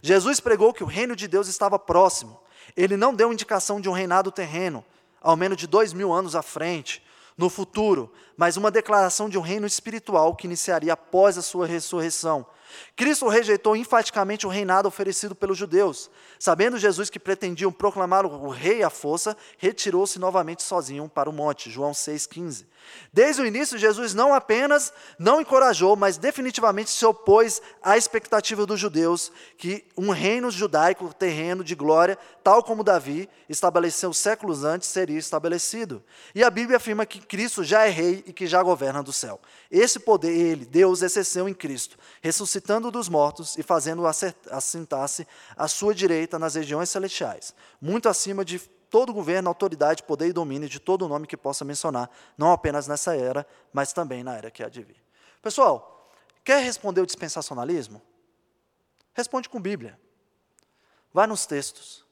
Jesus pregou que o reino de Deus estava próximo. Ele não deu indicação de um reinado terreno, ao menos de dois mil anos à frente, no futuro, mas uma declaração de um reino espiritual que iniciaria após a sua ressurreição. Cristo rejeitou enfaticamente o reinado oferecido pelos judeus. Sabendo Jesus que pretendiam proclamar o rei à força, retirou-se novamente sozinho para o monte. João 6,15. Desde o início, Jesus não apenas não encorajou, mas definitivamente se opôs à expectativa dos judeus que um reino judaico terreno de glória, tal como Davi estabeleceu séculos antes, seria estabelecido. E a Bíblia afirma que Cristo já é rei e que já governa do céu. Esse poder, ele, Deus, exerceu em Cristo, ressuscitando dos mortos e fazendo-o assentar-se à sua direita nas regiões celestiais, muito acima de todo governo, autoridade, poder e domínio de todo nome que possa mencionar, não apenas nessa era, mas também na era que há de vir. Pessoal, quer responder o dispensacionalismo? Responde com Bíblia. Vai nos textos.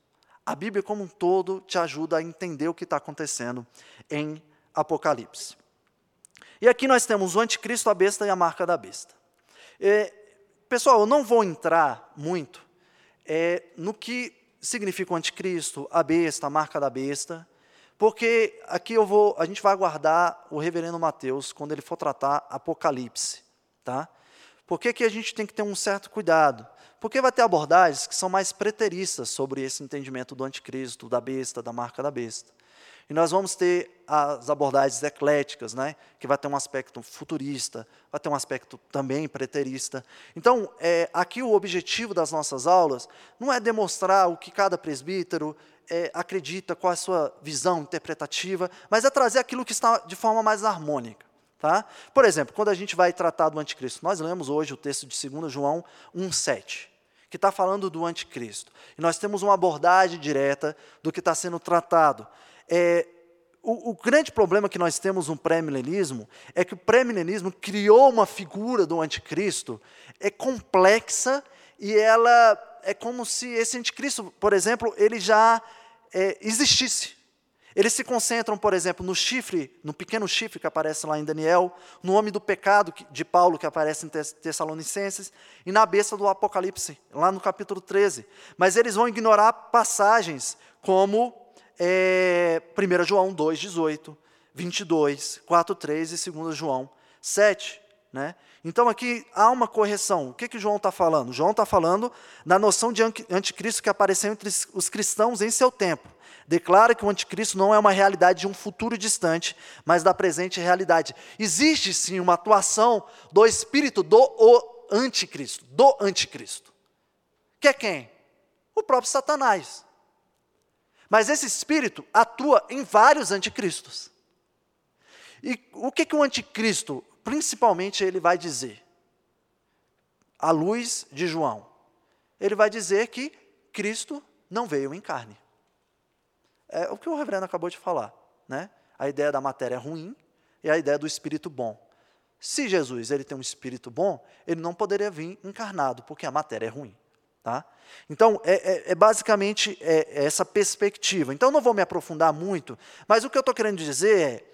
A Bíblia, como um todo, te ajuda a entender o que está acontecendo em Apocalipse. E aqui nós temos o anticristo, a besta e a marca da besta. É, pessoal, eu não vou entrar muito é, no que significa o anticristo, a besta, a marca da besta, porque aqui eu vou, a gente vai aguardar o reverendo Mateus quando ele for tratar Apocalipse, tá? Por que, que a gente tem que ter um certo cuidado? Porque vai ter abordagens que são mais preteristas sobre esse entendimento do anticristo, da besta, da marca da besta. E nós vamos ter as abordagens ecléticas, né, que vai ter um aspecto futurista, vai ter um aspecto também preterista. Então, é, aqui o objetivo das nossas aulas não é demonstrar o que cada presbítero é, acredita, qual é a sua visão interpretativa, mas é trazer aquilo que está de forma mais harmônica. Tá? Por exemplo, quando a gente vai tratar do anticristo, nós lemos hoje o texto de 2 João 1,7, que está falando do anticristo. E nós temos uma abordagem direta do que está sendo tratado. É, o, o, grande problema que nós temos no pré-milenismo é que o pré-milenismo criou uma figura do anticristo é complexa e ela é como se esse anticristo, por exemplo, ele já é, existisse. Eles se concentram, por exemplo, no chifre, no pequeno chifre que aparece lá em Daniel, no homem do pecado de Paulo, que aparece em Tessalonicenses, e na besta do Apocalipse, lá no capítulo 13. Mas eles vão ignorar passagens como é, 1 João 2, 18, 22, 4, 3 e 2 João 7. Né? Então aqui há uma correção. O que, que João está falando? João está falando da noção de anticristo que apareceu entre os cristãos em seu tempo. Declara que o anticristo não é uma realidade de um futuro distante, mas da presente realidade. Existe sim uma atuação do espírito do anticristo, do anticristo. Que é quem? O próprio Satanás. Mas esse espírito atua em vários anticristos. E o que, que o anticristo, principalmente, ele vai dizer? À luz de João. Ele vai dizer que Cristo não veio em carne. É o que o reverendo acabou de falar. Né? A ideia da matéria é ruim e a ideia do espírito bom. Se Jesus ele tem um espírito bom, ele não poderia vir encarnado, porque a matéria é ruim. Tá? Então, é, é, é basicamente é, é essa perspectiva. Então, não vou me aprofundar muito, mas o que eu estou querendo dizer é: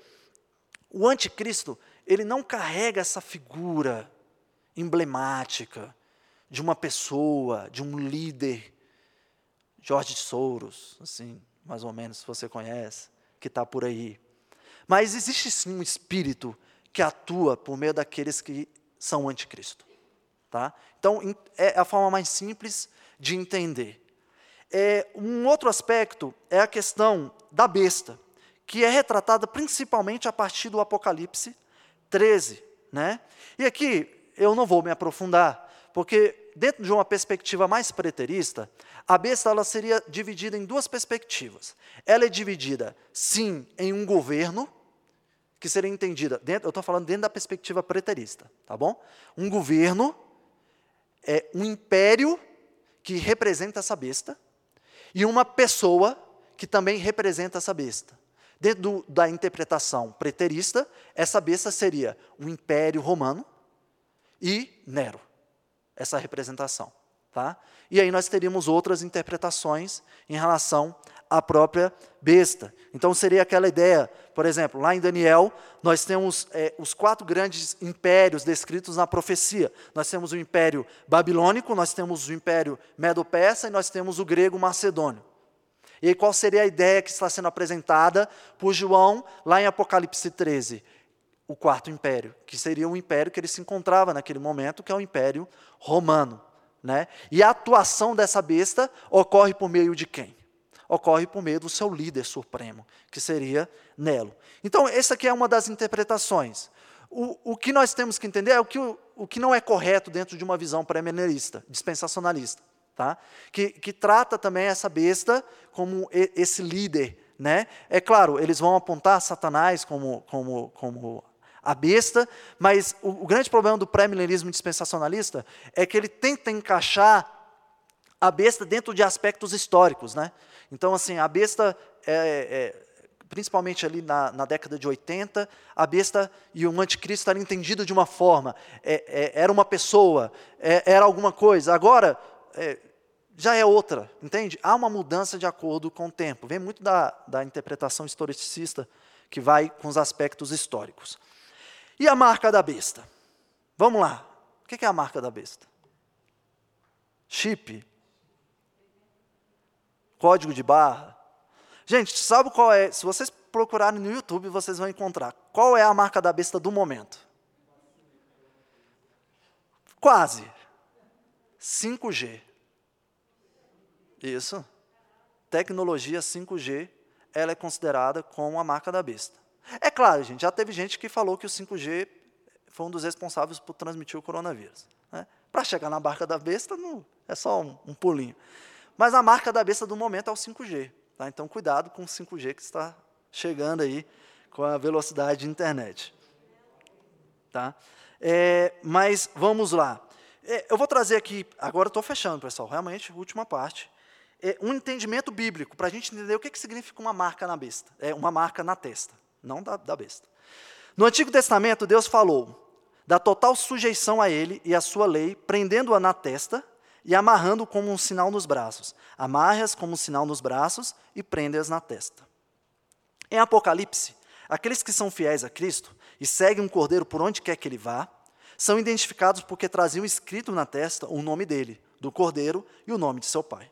o anticristo, ele não carrega essa figura emblemática de uma pessoa, de um líder, Jorge Soros, assim, mais ou menos, se você conhece, que está por aí. Mas existe sim um espírito que atua por meio daqueles que são anticristo. Tá? Então, é a forma mais simples de entender. É, um outro aspecto é a questão da besta, que é retratada principalmente a partir do Apocalipse 13. Né? E aqui eu não vou me aprofundar, porque dentro de uma perspectiva mais preterista, a besta ela seria dividida em duas perspectivas. Ela é dividida, sim, em um governo, que seria entendida, dentro, eu estou falando dentro da perspectiva preterista, tá bom? Um governo é um império que representa essa besta e uma pessoa que também representa essa besta. Dentro da interpretação preterista, essa besta seria o Império Romano e Nero, essa representação. Tá? E aí nós teríamos outras interpretações em relação a própria besta. Então seria aquela ideia, por exemplo, lá em Daniel, nós temos é, os quatro grandes impérios descritos na profecia. Nós temos o império babilônico, nós temos o império medo-persa e nós temos o grego macedônio. E aí, qual seria a ideia que está sendo apresentada por João lá em Apocalipse 13? O quarto império, que seria o império que ele se encontrava naquele momento, que é o império romano. Né? E a atuação dessa besta ocorre por meio de quem? Ocorre por meio do seu líder supremo, que seria Nelo. Então, essa aqui é uma das interpretações. O, o que nós temos que entender é o que, o, o que não é correto dentro de uma visão pré-milenarista, dispensacionalista, tá? que, que trata também essa besta como esse líder. Né? É claro, eles vão apontar Satanás como, como, como a besta, mas o, o grande problema do pré-milenismo dispensacionalista é que ele tenta encaixar a besta dentro de aspectos históricos. Né? Então, assim, a besta, é, é, principalmente ali na, na, década de 80, a besta e o anticristo eram entendidos de uma forma. É, é era uma pessoa, é, era alguma coisa. Agora, é, já é outra, entende? Há uma mudança de acordo com o tempo. Vem muito da, da interpretação historicista, que vai com os aspectos históricos. E a marca da besta? Vamos lá. O que é a marca da besta? Chip, código de barra. Gente, sabe qual é? Se vocês procurarem no YouTube, vocês vão encontrar. Qual é a marca da besta do momento? Quase. 5G. Isso. Tecnologia 5G, ela é considerada como a marca da besta. É claro, gente, já teve gente que falou que o 5G foi um dos responsáveis por transmitir o coronavírus. Né? Para chegar na marca da besta, não, é só um, um, pulinho. Mas a marca da besta do momento é o 5G. Tá? Então, cuidado com o 5G que está chegando aí com a velocidade de internet. Tá? É, mas vamos lá. É, eu vou trazer aqui, agora estou fechando, pessoal, realmente, última parte. É, um entendimento bíblico, para a gente entender o que, que significa uma marca na besta. É uma marca na testa, não da, da besta. No Antigo Testamento, Deus falou da total sujeição a Ele e a sua lei, prendendo-a na testa e amarrando como um sinal nos braços. Amarre-as como um sinal nos braços e prende-as na testa. Em Apocalipse, aqueles que são fiéis a Cristo e seguem um cordeiro por onde quer que ele vá, são identificados porque traziam escrito na testa o nome dele, do cordeiro e o nome de seu pai.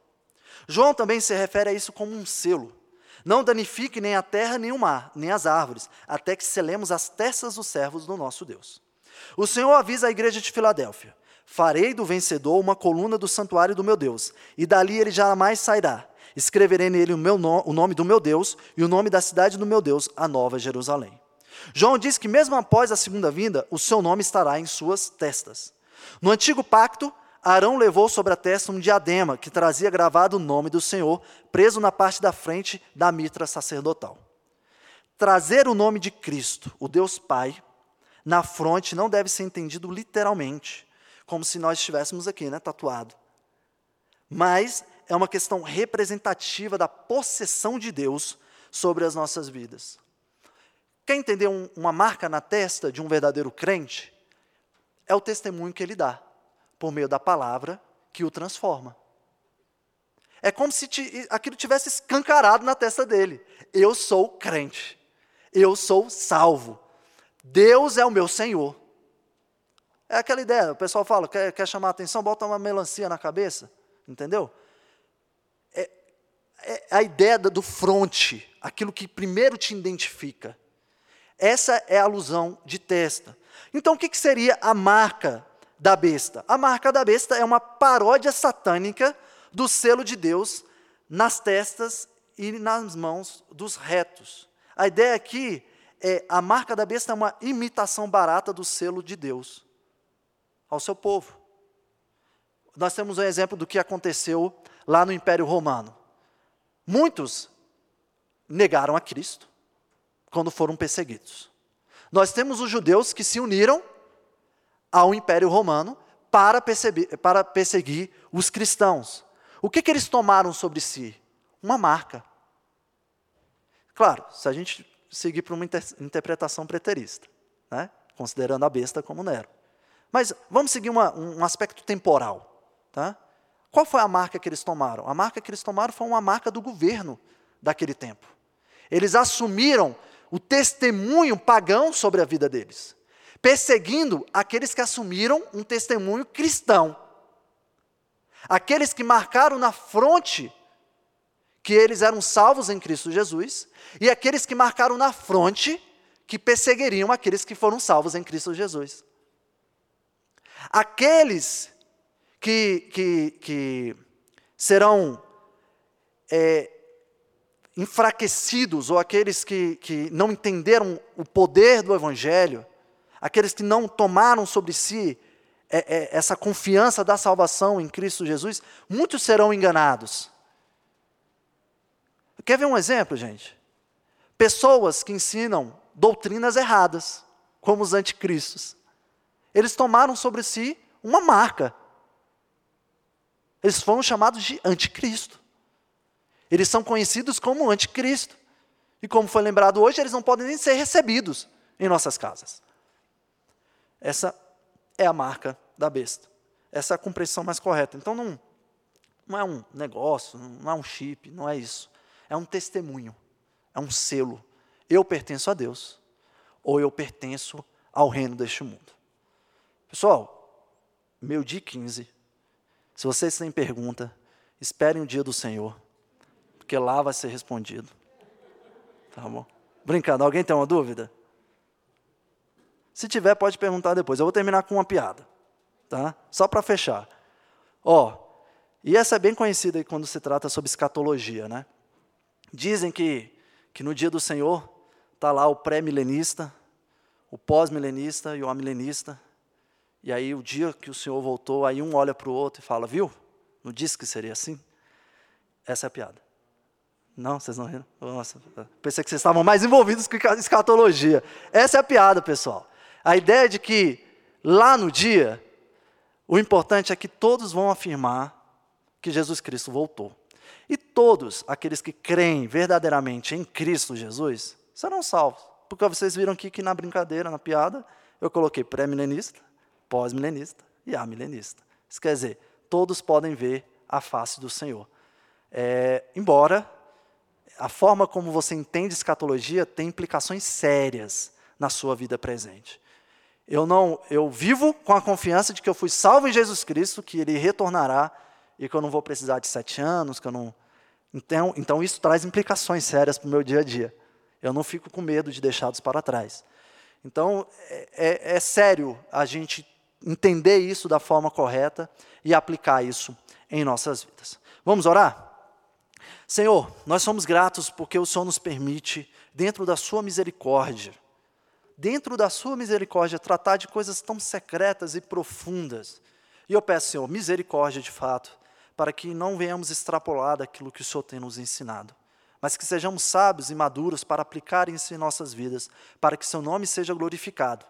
João também se refere a isso como um selo. Não danifique nem a terra, nem o mar, nem as árvores, até que selemos as testas dos servos do nosso Deus. O Senhor avisa a igreja de Filadélfia: Farei do vencedor uma coluna do santuário do meu Deus, e dali ele jamais sairá. Escreverei nele o, no, o nome do meu Deus e o nome da cidade do meu Deus, a Nova Jerusalém. João diz que, mesmo após a segunda vinda, o seu nome estará em suas testas. No antigo pacto, Arão levou sobre a testa um diadema que trazia gravado o nome do Senhor, preso na parte da frente da mitra sacerdotal. Trazer o nome de Cristo, o Deus Pai, na fronte não deve ser entendido literalmente, como se nós estivéssemos aqui, né, tatuado. Mas é uma questão representativa da possessão de Deus sobre as nossas vidas. Quer entender um, uma marca na testa de um verdadeiro crente? É o testemunho que ele dá, por meio da palavra que o transforma. É como se aquilo tivesse escancarado na testa dele. Eu sou crente. Eu sou salvo. Deus é o meu Senhor. É aquela ideia, o pessoal fala, quer, quer chamar a atenção, bota uma melancia na cabeça, entendeu? É, é a ideia do fronte, aquilo que primeiro te identifica. Essa é a alusão de testa. Então, o que, que seria a marca da besta? A marca da besta é uma paródia satânica do selo de Deus nas testas e nas mãos dos retos. A ideia aqui é a marca da besta é uma imitação barata do selo de Deus ao seu povo. Nós temos um exemplo do que aconteceu lá no Império Romano. Muitos negaram a Cristo quando foram perseguidos. Nós temos os judeus que se uniram ao Império Romano para perseguir, para perseguir os cristãos. O que, que eles tomaram sobre si? Uma marca. Claro, se a gente seguir para uma inter interpretação preterista, né? considerando a besta como Nero. Mas vamos seguir uma, um aspecto temporal. Tá? Qual foi a marca que eles tomaram? A marca que eles tomaram foi uma marca do governo daquele tempo. Eles assumiram o testemunho pagão sobre a vida deles, perseguindo aqueles que assumiram um testemunho cristão. Aqueles que marcaram na fronte que eles eram salvos em Cristo Jesus, e aqueles que marcaram na fronte que perseguiriam aqueles que foram salvos em Cristo Jesus. Aqueles que, que, que serão é, enfraquecidos, ou aqueles que, que não entenderam o poder do Evangelho, aqueles que não tomaram sobre si é, é, essa confiança da salvação em Cristo Jesus, muitos serão enganados. Quer ver um exemplo, gente? Pessoas que ensinam doutrinas erradas, como os anticristos. Eles tomaram sobre si uma marca. Eles foram chamados de anticristo. Eles são conhecidos como anticristo. E como foi lembrado hoje, eles não podem nem ser recebidos em nossas casas. Essa é a marca da besta. Essa é a compreensão mais correta. Então não, não é um negócio, não é um chip, não é isso. É um testemunho, é um selo. Eu pertenço a Deus, ou eu pertenço ao reino deste mundo. Pessoal, meio dia 15. Se vocês têm pergunta, esperem o dia do Senhor, porque lá vai ser respondido. Tá bom? Brincando, alguém tem uma dúvida? Se tiver, pode perguntar depois. Eu vou terminar com uma piada. tá? Só para fechar. Ó, e essa é bem conhecida quando se trata sobre escatologia, né? Dizem que, que no dia do Senhor está lá o pré-milenista, o pós-milenista e o amilenista. E aí, o dia que o Senhor voltou, aí um olha para o outro e fala: Viu? Não disse que seria assim? Essa é a piada. Não, vocês não riram? Nossa, pensei que vocês estavam mais envolvidos com escatologia. Essa é a piada, pessoal. A ideia de que lá no dia, o importante é que todos vão afirmar que Jesus Cristo voltou. E todos aqueles que creem verdadeiramente em Cristo Jesus serão salvos. Porque vocês viram aqui que na brincadeira, na piada, eu coloquei pré-milenista, pós-milenista e amilenista. Isso quer dizer, todos podem ver a face do Senhor. É, embora a forma como você entende escatologia tem implicações sérias na sua vida presente. Eu não, eu vivo com a confiança de que eu fui salvo em Jesus Cristo, que Ele retornará e que eu não vou precisar de sete anos, que eu não. Então, então isso traz implicações sérias para o meu dia a dia. Eu não fico com medo de deixá-los para trás. Então é, é, é sério a gente entender isso da forma correta e aplicar isso em nossas vidas. Vamos orar? Senhor, nós somos gratos porque o Senhor nos permite, dentro da Sua misericórdia, dentro da Sua misericórdia, tratar de coisas tão secretas e profundas. E eu peço, Senhor, misericórdia de fato, para que não venhamos extrapolar daquilo que o Senhor tem nos ensinado, mas que sejamos sábios e maduros para aplicar isso em nossas vidas, para que Seu nome seja glorificado.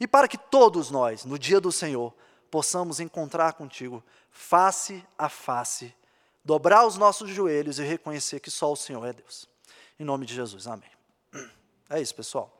E para que todos nós, no dia do Senhor, possamos encontrar contigo face a face, dobrar os nossos joelhos e reconhecer que só o Senhor é Deus. Em nome de Jesus, amém. É isso, pessoal.